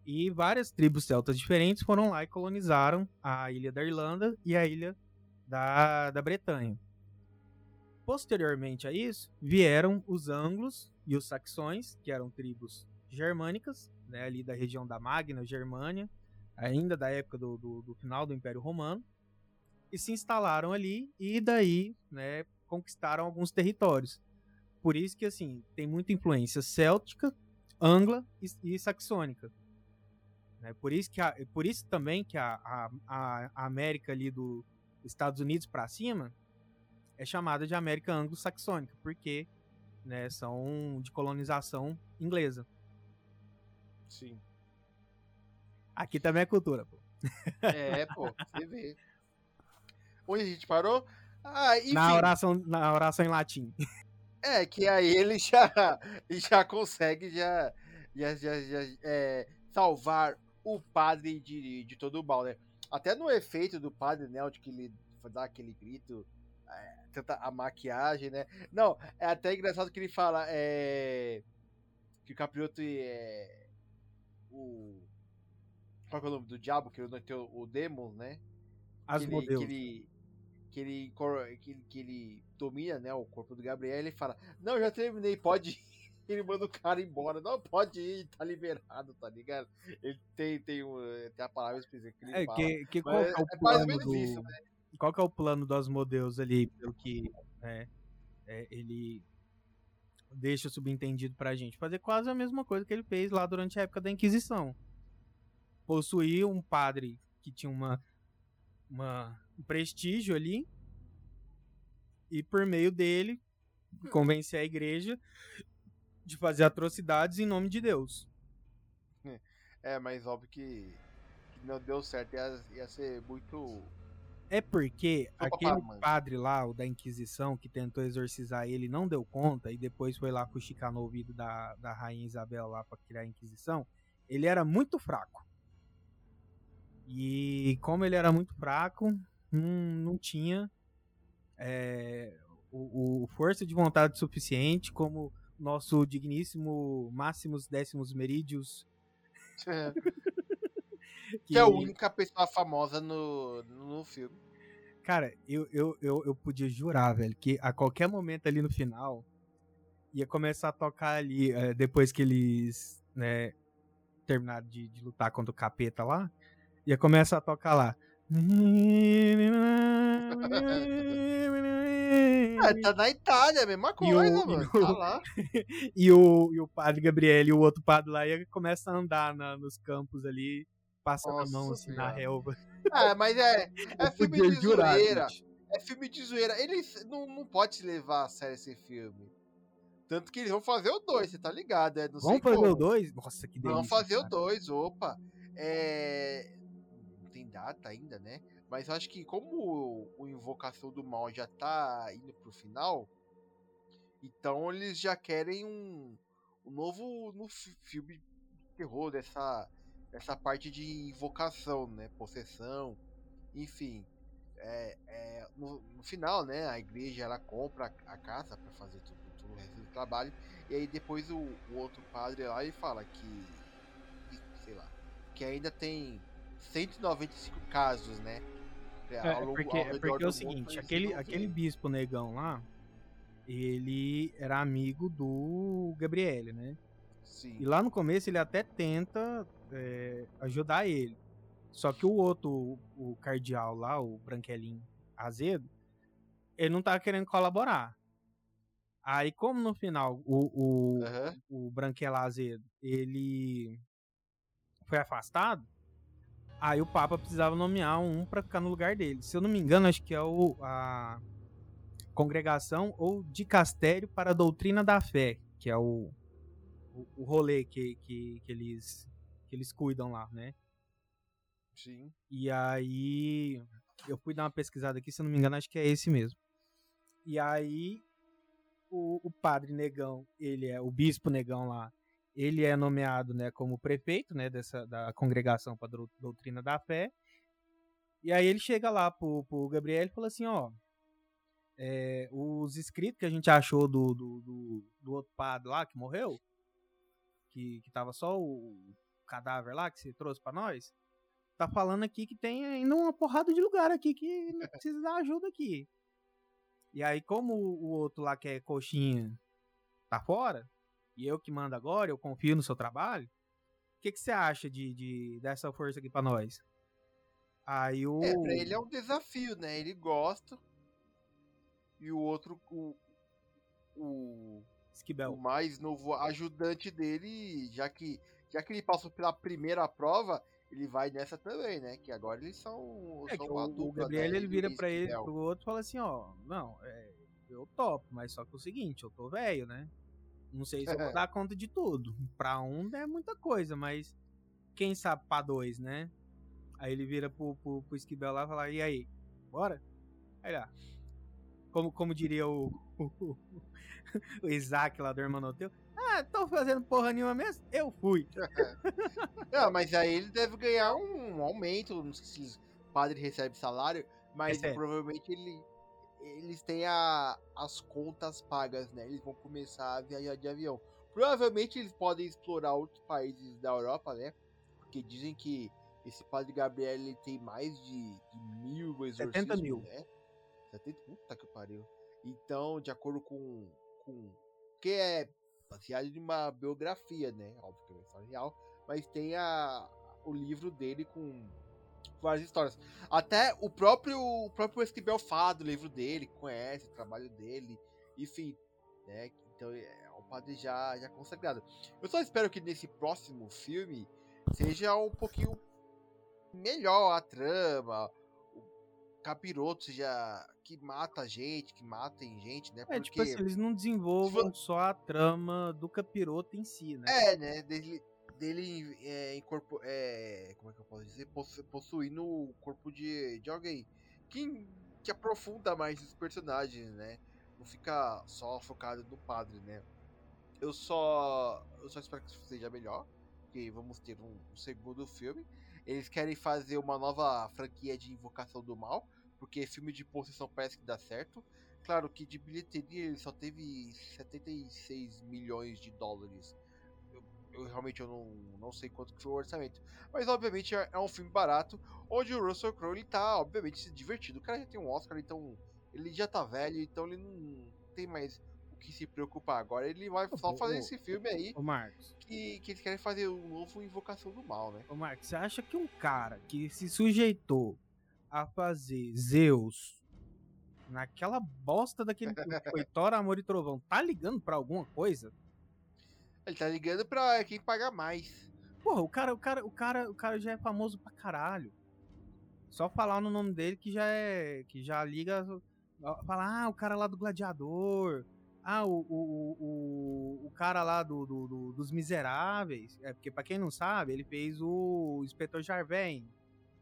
E várias tribos celtas diferentes foram lá e colonizaram a ilha da Irlanda e a ilha da, da Bretanha. Posteriormente a isso, vieram os anglos e os saxões, que eram tribos germânicas, né, ali da região da Magna Germânia, ainda da época do, do, do final do Império Romano, e se instalaram ali e daí né, conquistaram alguns territórios. Por isso que assim tem muita influência céltica, angla e, e saxônica. Né? Por, isso que a, por isso também que a, a, a América ali dos Estados Unidos para cima é chamada de América Anglo-Saxônica, porque né, são de colonização inglesa. Sim. Aqui também é cultura, pô. É, pô, você vê. Onde a gente parou? Ah. Na oração, na oração em latim. É, que aí ele já, já consegue já, já, já, já é, salvar o padre de, de todo o mal, né? Até no efeito do padre, né? Onde que ele dá aquele grito, é, tanta a maquiagem, né? Não, é até engraçado que ele fala é, que o Caprioto é o qual é o nome do diabo que ele tem o Demon, né? As que ele, que ele, que ele que ele, domina, né, o corpo do Gabriel, ele fala: "Não, já terminei, pode ir" ele manda o cara embora. Não pode ir, tá liberado, tá ligado? Ele tem, tem, um, tem a palavra específica que ele é, fala. Que, que qual é, é, o é plano do... Isso, né? Qual que é o plano do Asmodeus ali, pelo que é, é, ele deixa subentendido pra gente? Fazer quase a mesma coisa que ele fez lá durante a época da Inquisição. Possuir um padre que tinha uma, uma um prestígio ali e por meio dele convencer a igreja de fazer atrocidades em nome de Deus. É, mas óbvio que, que não deu certo, ia, ia ser muito. É porque Sopa aquele mãe. padre lá, o da Inquisição, que tentou exorcizar ele, não deu conta e depois foi lá fuxicar no ouvido da, da Rainha Isabel lá pra criar a Inquisição, ele era muito fraco. E como ele era muito fraco, não, não tinha é, o, o força de vontade suficiente como nosso digníssimo Máximos Décimos Merídios. que é a única pessoa famosa no, no filme. Cara, eu, eu, eu, eu podia jurar, velho, que a qualquer momento ali no final ia começar a tocar ali, eh, depois que eles, né, terminaram de, de lutar contra o capeta lá, ia começar a tocar lá. É, tá na Itália, a mesma coisa, o- mano. e o- Tá lá. e, o, e o padre Gabriel e o outro padre lá ia começar a andar na- nos campos ali, passando a mão Nossa assim na Senhora. relva. É, mas é, é filme de jurar, zoeira. gente. É filme de zoeira. Eles não, não pode se levar a sério esse filme. Tanto que eles vão fazer o 2, você tá ligado? É, não Vamos fazer como. o 2? Nossa, que delícia. Vamos fazer o cara. 2, opa. É. Não tem data ainda, né? Mas eu acho que como o, o Invocação do Mal já tá indo pro final, então eles já querem um, um novo no fi- filme de terror dessa, dessa parte de invocação, né? Possessão, enfim. É, é, no, no final, né? A igreja ela compra a casa para fazer tudo, tudo o resto do trabalho. E aí depois o, o outro padre lá ele fala que. Sei lá. Que ainda tem 195 casos, né? É, é longo- porque, é porque é o seguinte, aquele, aquele bispo negão lá, ele era amigo do Gabriele, né? Sim. E lá no começo ele até tenta é, ajudar ele. Só que o outro, o, cardeal lá, o Branquelinho Azedo, ele não tava querendo colaborar. Aí, como no final o, o, Aham. o Branquela Azedo, ele foi afastado, aí o Papa precisava nomear um pra ficar no lugar dele. Se eu não me engano, acho que é o, a Congregação ou Dicastério para a Doutrina da Fé, que é o, o, o rolê que, que, que, eles, que eles cuidam lá, né? Sim. E aí eu fui dar uma pesquisada aqui, se eu não me engano, acho que é esse mesmo. E aí o, o padre Negão, ele é o bispo Negão lá, ele é nomeado, né, como prefeito, né, dessa da congregação para doutrina da fé. E aí ele chega lá pro, pro Gabriel e fala assim, ó, é, os escritos que a gente achou do, do, do, do outro padre lá que morreu, que, que tava só o cadáver lá que você trouxe para nós, tá falando aqui que tem ainda uma porrada de lugar aqui que precisa dar ajuda aqui. E aí, como o outro lá que é coxinha tá fora, e eu que mando agora, eu confio no seu trabalho, o que, que você acha de, de dessa força aqui pra nós? Aí o. É, pra ele é um desafio, né? Ele gosta. E o outro, o, o, Esquibel. o mais novo ajudante dele, já que, já que ele passou pela primeira prova, ele vai nessa também, né? Que agora eles são, É são que uma o, o dupla, Gabriel né? ele vira pra ele, pro outro e fala assim, ó, não, é, eu topo, mas só que é o seguinte, eu tô velho, né? Não sei se eu vou dar conta de tudo. Pra um é muita coisa, mas quem sabe pra dois, né? Aí ele vira pro, pro, pro Esquibel lá e fala, e aí, bora? Aí lá. Como, como diria o, o, o Isaac lá do Hermanoteu, ah, tô fazendo porra nenhuma mesmo? Eu fui. Não, mas aí ele deve ganhar um aumento, não sei se o padre recebe salário, mas Recebe. provavelmente ele, eles têm a, as contas pagas, né? Eles vão começar a viajar de avião. Provavelmente eles podem explorar outros países da Europa, né? Porque dizem que esse padre Gabriel ele tem mais de, de mil exorcismos, 70 mil. né? 70, puta que pariu. Então, de acordo com. Com que é baseado em uma biografia, né? Óbvio que é uma história real. Mas tem a, o livro dele com várias histórias. Até o próprio, o próprio Esquibel fala do livro dele, conhece o trabalho dele, enfim, né? Então é um padre já, já consagrado. Eu só espero que nesse próximo filme seja um pouquinho melhor a trama, o capiroto seja que mata gente, que matem gente, né? É, tipo assim, eles não desenvolvam só a trama do capiroto em si, né? É, né? Dele, dele é, corpo, é, como é que eu posso dizer? Possuindo o corpo de, de alguém. Que, que aprofunda mais os personagens, né? Não fica só focado no padre, né? Eu só. Eu só espero que seja melhor. Que vamos ter um, um segundo filme. Eles querem fazer uma nova franquia de Invocação do Mal, porque filme de possessão parece que dá certo. Claro que de bilheteria ele só teve 76 milhões de dólares. Eu, eu realmente eu não, não sei quanto que foi o orçamento. Mas obviamente é, é um filme barato, onde o Russell Crowe ele tá obviamente se divertindo. O cara já tem um Oscar, então ele já tá velho, então ele não tem mais que se preocupar agora. Ele vai só fazer esse filme aí. Ô, Marcos. Que, que eles querem fazer um novo Invocação do Mal, né? Ô, Marcos, você acha que um cara que se sujeitou a fazer Zeus naquela bosta daquele que foi Thor, Amor e Trovão, tá ligando pra alguma coisa? Ele tá ligando pra quem paga mais. Porra, o cara, o cara, o cara, o cara já é famoso pra caralho. Só falar no nome dele que já é. que já liga. Falar, ah, o cara lá do Gladiador. Ah, o, o, o, o cara lá do, do, do, dos Miseráveis. É porque, pra quem não sabe, ele fez o Inspetor Jarvem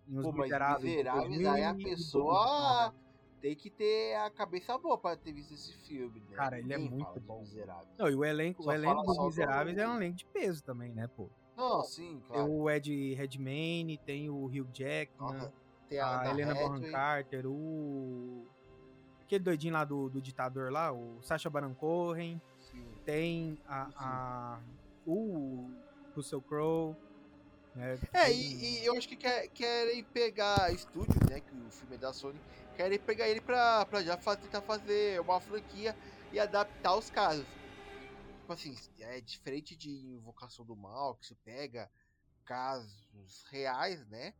em Os Pô, Miseráveis. Miseráveis aí a pessoa tem que ter a cabeça boa pra ter visto esse filme, né? Cara, ele é muito bom. Miseráveis. Não, e o elenco, o elenco dos Miseráveis é um elenco de peso também, né, pô? Não, sim, claro. Tem o Ed Redmayne, tem o Hugh Jackman, tem a, a Helena Bonham Carter, o aquele doidinho lá do, do ditador lá, o Sacha Baron Cohen. Sim. Tem a, a, o Russell Crowe. Né? É, e, e, eu acho que quer, querem pegar estúdio, né? Que o filme é da Sony, querem pegar ele pra, pra já tentar fazer uma franquia e adaptar os casos. Tipo assim, é diferente de Invocação do Mal, que você pega casos reais, né?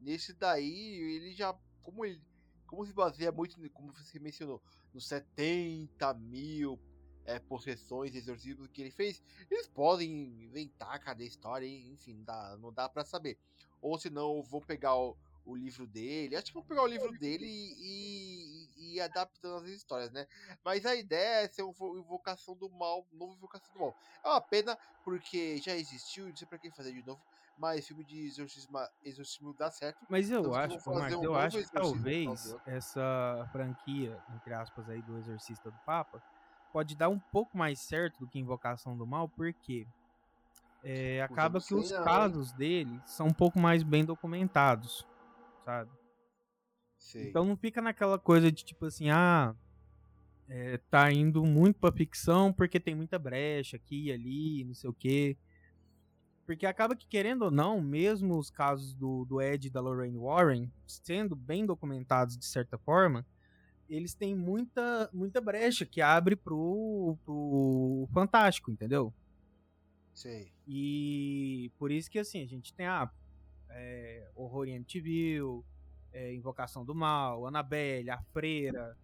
Nesse daí, ele já. Como ele como se baseia muito, como você mencionou, nos 70 mil é, possessões, exorcismos que ele fez, eles podem inventar cada história, enfim, não dá, não dá pra saber. Ou se não, vou pegar o, o, livro dele, acho que vou pegar o livro dele e, e, e adaptando as histórias, né? Mas a ideia é ser uma invocação do mal, novo invocação do mal. É uma pena, porque já existiu, não sei pra que fazer de novo, mas filme de exorcismo, exorcismo dá certo. Mas eu acho, mas um eu acho que talvez essa franquia, entre aspas, aí do Exorcista do Papa, pode dar um pouco mais certo do que Invocação do Mal, porque é, acaba que os não, casos dele são um pouco mais bem documentados, sabe? Sei. Então não fica naquela coisa de tipo assim, ah, é, tá indo muito pra ficção porque tem muita brecha aqui e ali, não sei o quê. Porque acaba que, querendo ou não, mesmo os casos do, do Ed e da Lorraine Warren, sendo bem documentados de certa forma, eles têm muita, muita brecha que abre pro, pro Fantástico, entendeu? Sei. E por isso que, assim, a gente tem a ah, é, Horror em MTV, é, Invocação do Mal, Annabelle, A Freira.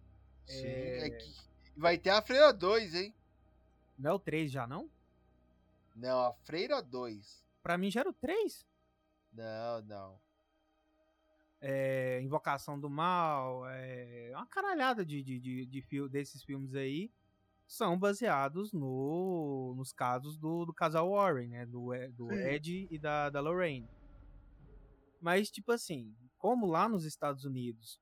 Sim, é... é vai ter a Freira 2, hein? Não é o 3 já, não? Não, a Freira 2. Pra mim já era o 3. Não, não. É, Invocação do Mal, é, uma caralhada de, de, de, de fio, desses filmes aí são baseados no, nos casos do, do casal Warren, né? Do, do Ed e da, da Lorraine. Mas, tipo assim, como lá nos Estados Unidos,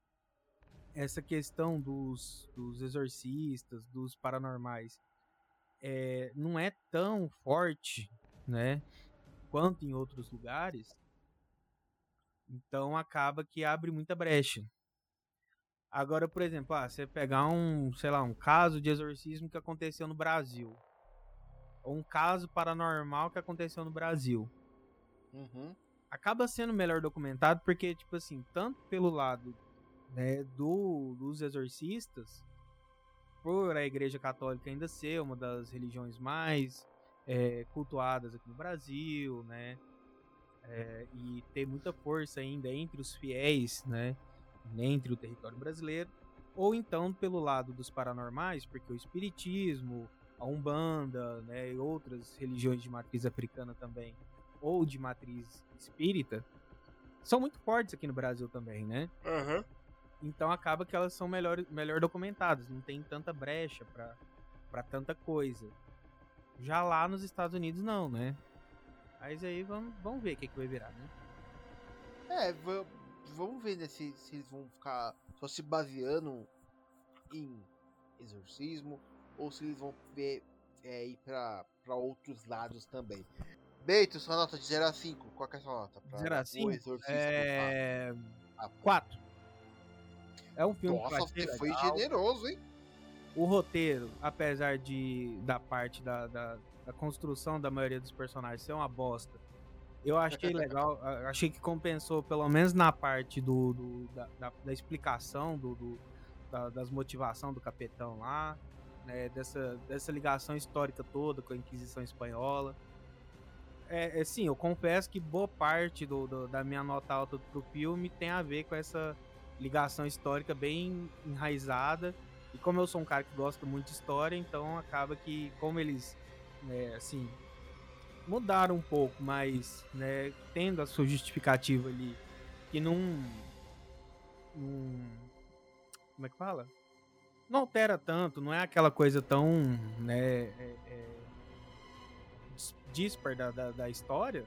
essa questão dos, dos exorcistas, dos paranormais, é, não é tão forte, né? Quanto em outros lugares. Então acaba que abre muita brecha. Agora, por exemplo, ah, você pegar um, sei lá, um caso de exorcismo que aconteceu no Brasil. Ou um caso paranormal que aconteceu no Brasil. Uhum. Acaba sendo melhor documentado porque, tipo assim, tanto pelo lado né, do, dos exorcistas, por a Igreja Católica ainda ser uma das religiões mais é, cultuadas aqui no Brasil, né? É, e ter muita força ainda entre os fiéis, né? Entre o território brasileiro, ou então pelo lado dos paranormais, porque o espiritismo, a Umbanda, né, e outras religiões de matriz africana também, ou de matriz espírita, são muito fortes aqui no Brasil também, né? Uhum. Então acaba que elas são melhor, melhor documentadas, não tem tanta brecha para tanta coisa. Já lá nos Estados Unidos não, né? Mas aí vamos, vamos ver o que, que vai virar, né? É, vamos ver né, se, se eles vão ficar só se baseando em exorcismo ou se eles vão ver, é, ir para outros lados também. Beito, sua nota de 0 a 5, qual é a sua nota? Pra 0 a 5? É... 4. É um filme Nossa, que você foi generoso, hein? O roteiro, apesar de da parte da, da, da, construção da maioria dos personagens ser uma bosta, eu achei legal, achei que compensou, pelo menos na parte do, do da, da, da, explicação do, do da, das motivação do capitão lá, né, dessa, dessa ligação histórica toda com a Inquisição Espanhola. É, é sim, eu confesso que boa parte do, do, da minha nota alta pro filme tem a ver com essa ligação histórica bem enraizada. E como eu sou um cara que gosta muito de história, então acaba que, como eles, né, assim, mudaram um pouco, mas, né, tendo a sua justificativa ali, que não. não como é que fala? Não altera tanto, não é aquela coisa tão, né, é, é, dispar da, da, da história,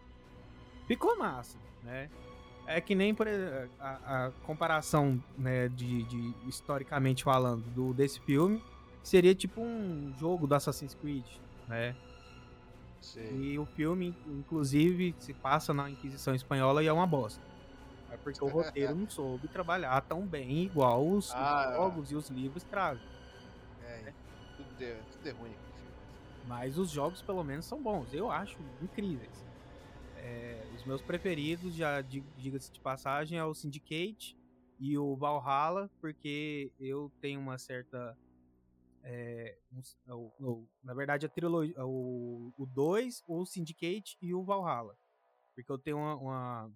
ficou massa, né? É que nem por a, a comparação, né, de, de, historicamente falando, do desse filme seria tipo um jogo do Assassin's Creed, né? Sim. E o filme, inclusive, se passa na Inquisição Espanhola e é uma bosta. É porque o roteiro não soube trabalhar tão bem igual os, ah, os jogos é. e os livros trazem. É, tudo, de, tudo é ruim. Mas os jogos, pelo menos, são bons. Eu acho incríveis. É, os meus preferidos, já diga-se de passagem, é o Syndicate e o Valhalla, porque eu tenho uma certa. É, um, na verdade, a trilogia. O 2, o, o Syndicate e o Valhalla. Porque eu tenho uma, uma,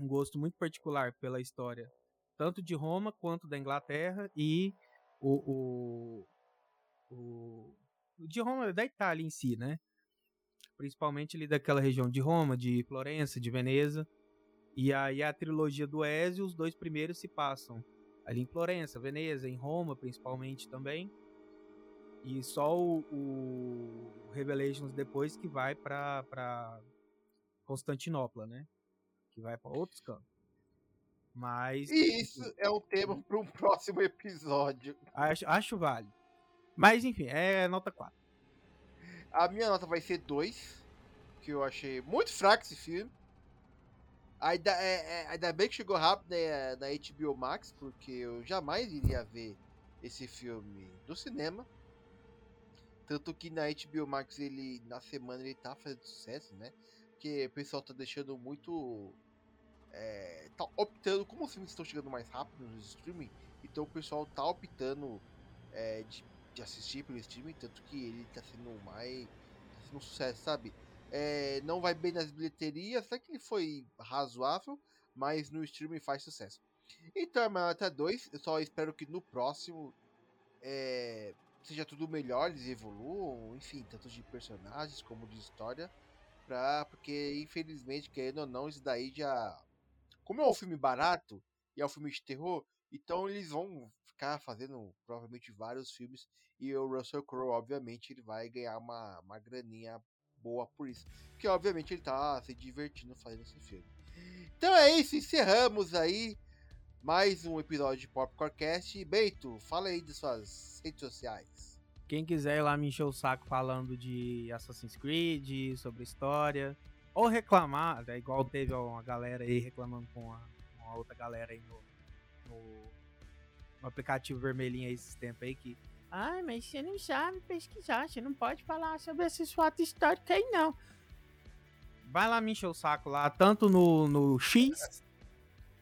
um gosto muito particular pela história, tanto de Roma quanto da Inglaterra e o, o, o de Roma, da Itália em si, né? principalmente ali daquela região de Roma, de Florença, de Veneza. E aí a trilogia do Ezio, os dois primeiros se passam ali em Florença, Veneza, em Roma principalmente também. E só o, o Revelations depois que vai para Constantinopla, né? Que vai para outros campos. Mas. Isso é um tema para um próximo episódio. Acho, acho vale. Mas enfim, é nota 4. A minha nota vai ser 2, que eu achei muito fraco esse filme. Ainda, é, é, ainda bem que chegou rápido né, na HBO Max, porque eu jamais iria ver esse filme no cinema. Tanto que na HBO Max ele na semana ele tá fazendo sucesso, né? Porque o pessoal tá deixando muito. É, tá optando, como os filmes estão chegando mais rápido no streaming, então o pessoal tá optando é, de de assistir pelo streaming, tanto que ele tá sendo mais. Tá sendo um sucesso, sabe? É, não vai bem nas bilheterias, até que ele foi razoável, mas no streaming faz sucesso. Então, minha nota 2, eu só espero que no próximo é, seja tudo melhor, eles evoluam, enfim, tanto de personagens como de história. Pra, porque, infelizmente, querendo ou não, isso daí já. Como é um filme barato e é um filme de terror, então eles vão ficar fazendo provavelmente vários filmes e o Russell Crowe, obviamente, ele vai ganhar uma, uma graninha boa por isso. Porque, obviamente, ele tá se divertindo fazendo esse filme. Então é isso, encerramos aí mais um episódio de Popcorncast. Beito, fala aí de suas redes sociais. Quem quiser ir lá me encher o saco falando de Assassin's Creed, sobre história, ou reclamar, é igual teve uma galera aí reclamando com uma outra galera aí no, no um aplicativo vermelhinho aí esses tempos aí que. Ai, mas você não sabe pesquisar, você não pode falar sobre esses fatos históricos aí, não. Vai lá me encher o saco lá, tanto no, no X,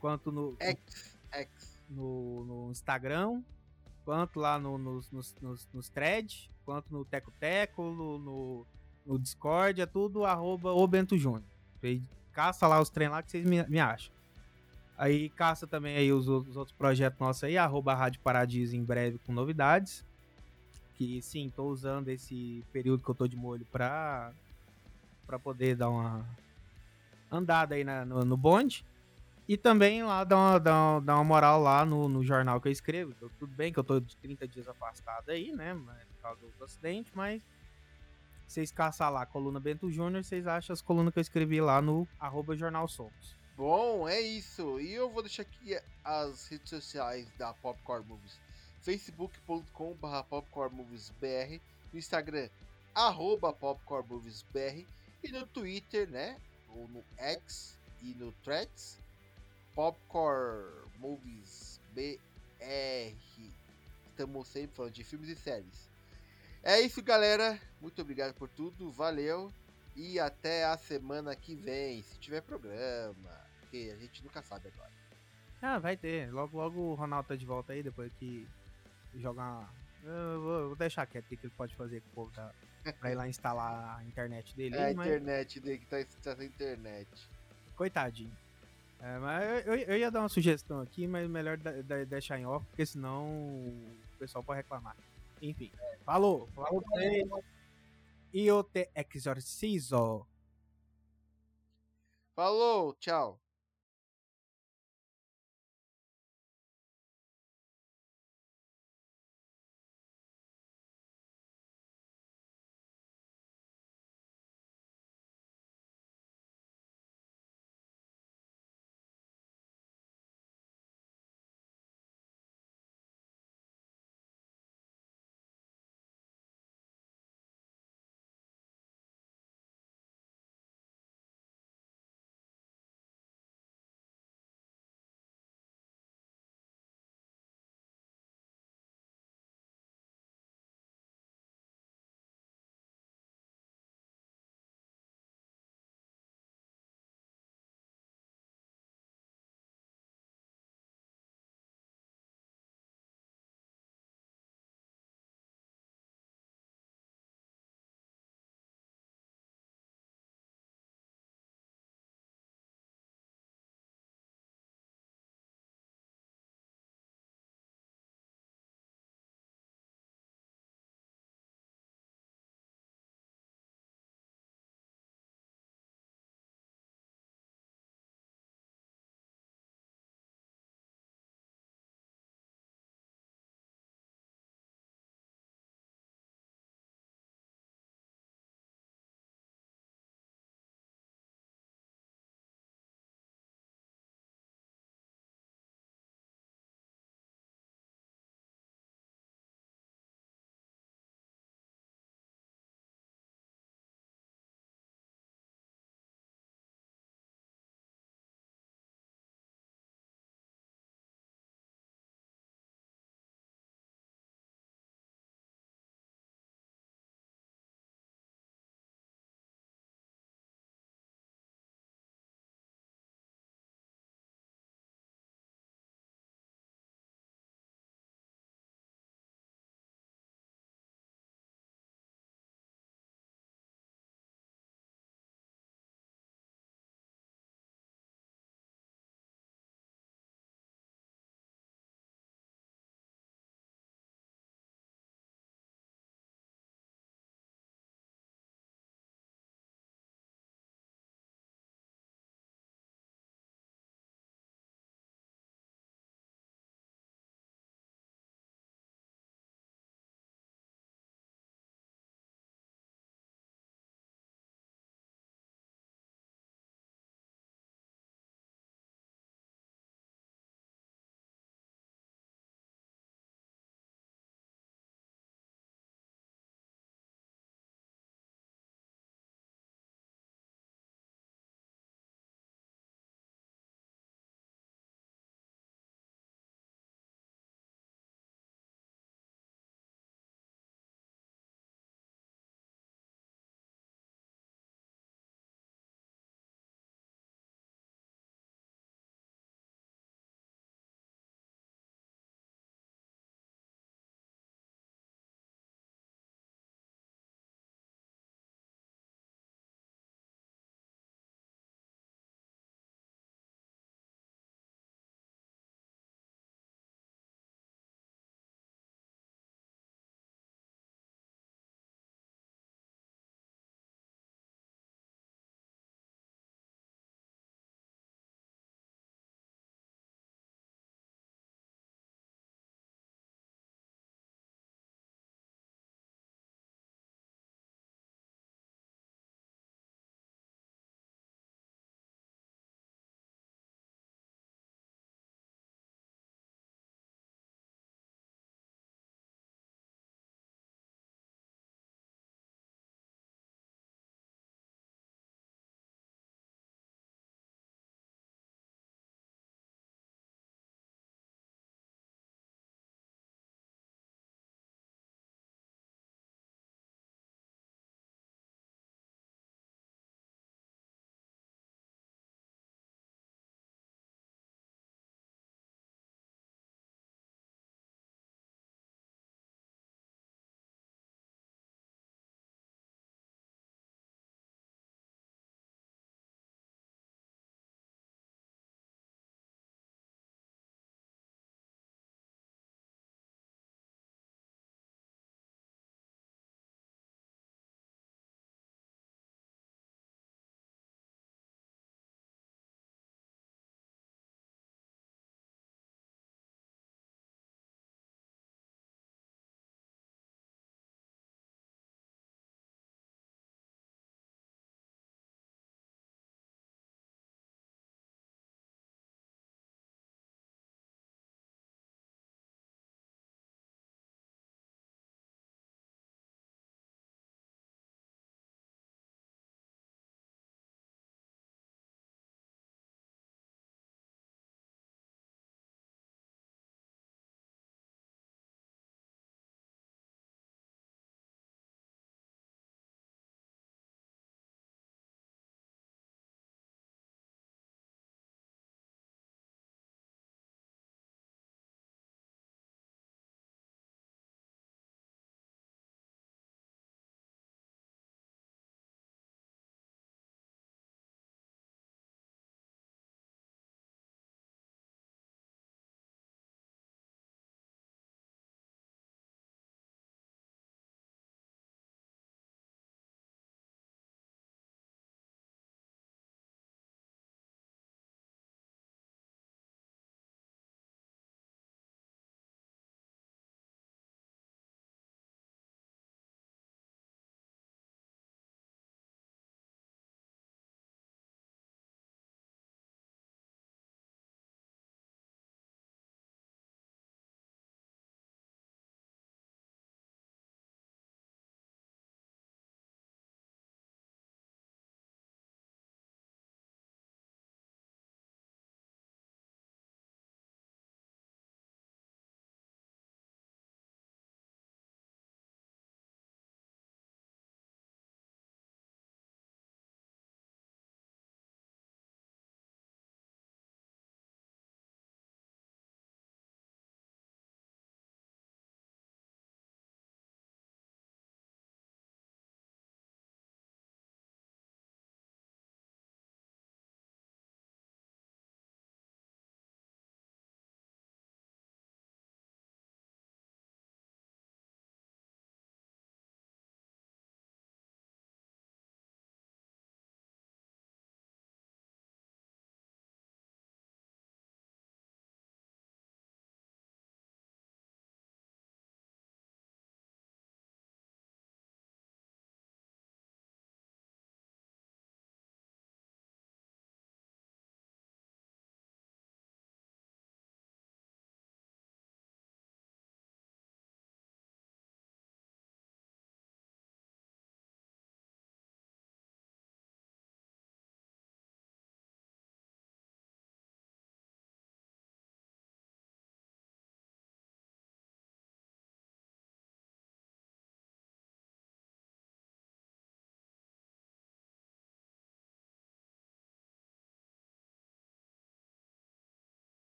quanto no. X, X. No, no Instagram, quanto lá no, nos, nos, nos, nos threads, quanto no Teco Teco, no, no, no Discord, é tudo arroba o Bento Júnior. Caça lá os treinos lá que vocês me, me acham. Aí caça também aí os, os outros projetos nossos aí, arroba Rádio Paradiso em breve com novidades. que sim, tô usando esse período que eu tô de molho pra, pra poder dar uma andada aí na, no, no bonde. E também lá dar uma, dar uma, dar uma moral lá no, no jornal que eu escrevo. Então, tudo bem que eu tô de 30 dias afastado aí, né? Por causa do acidente, mas vocês caçar lá coluna Bento Júnior, vocês acham as colunas que eu escrevi lá no arroba Jornal Somos. Bom, é isso. E eu vou deixar aqui as redes sociais da Popcorn Movies. facebook.com.br popcornmoviesbr no Instagram, arroba popcornmoviesbr e no Twitter, né? Ou no X e no Threads, Popcorn Movies BR. Estamos sempre falando de filmes e séries. É isso, galera. Muito obrigado por tudo. Valeu. E até a semana que vem, se tiver programa. Porque a gente nunca sabe agora. Ah, vai ter. Logo, logo o Ronaldo tá de volta aí, depois que jogar. Eu vou, vou deixar quieto o que ele pode fazer com o povo da... pra ir lá instalar a internet dele. É a mas... internet dele que tá, tá sem internet. Coitadinho. É, mas eu, eu, ia dar uma sugestão aqui, mas melhor da, da, deixar em off, porque senão o pessoal pode reclamar. Enfim, falou, falou pra ele. E eu te exorcizo. Falou, tchau.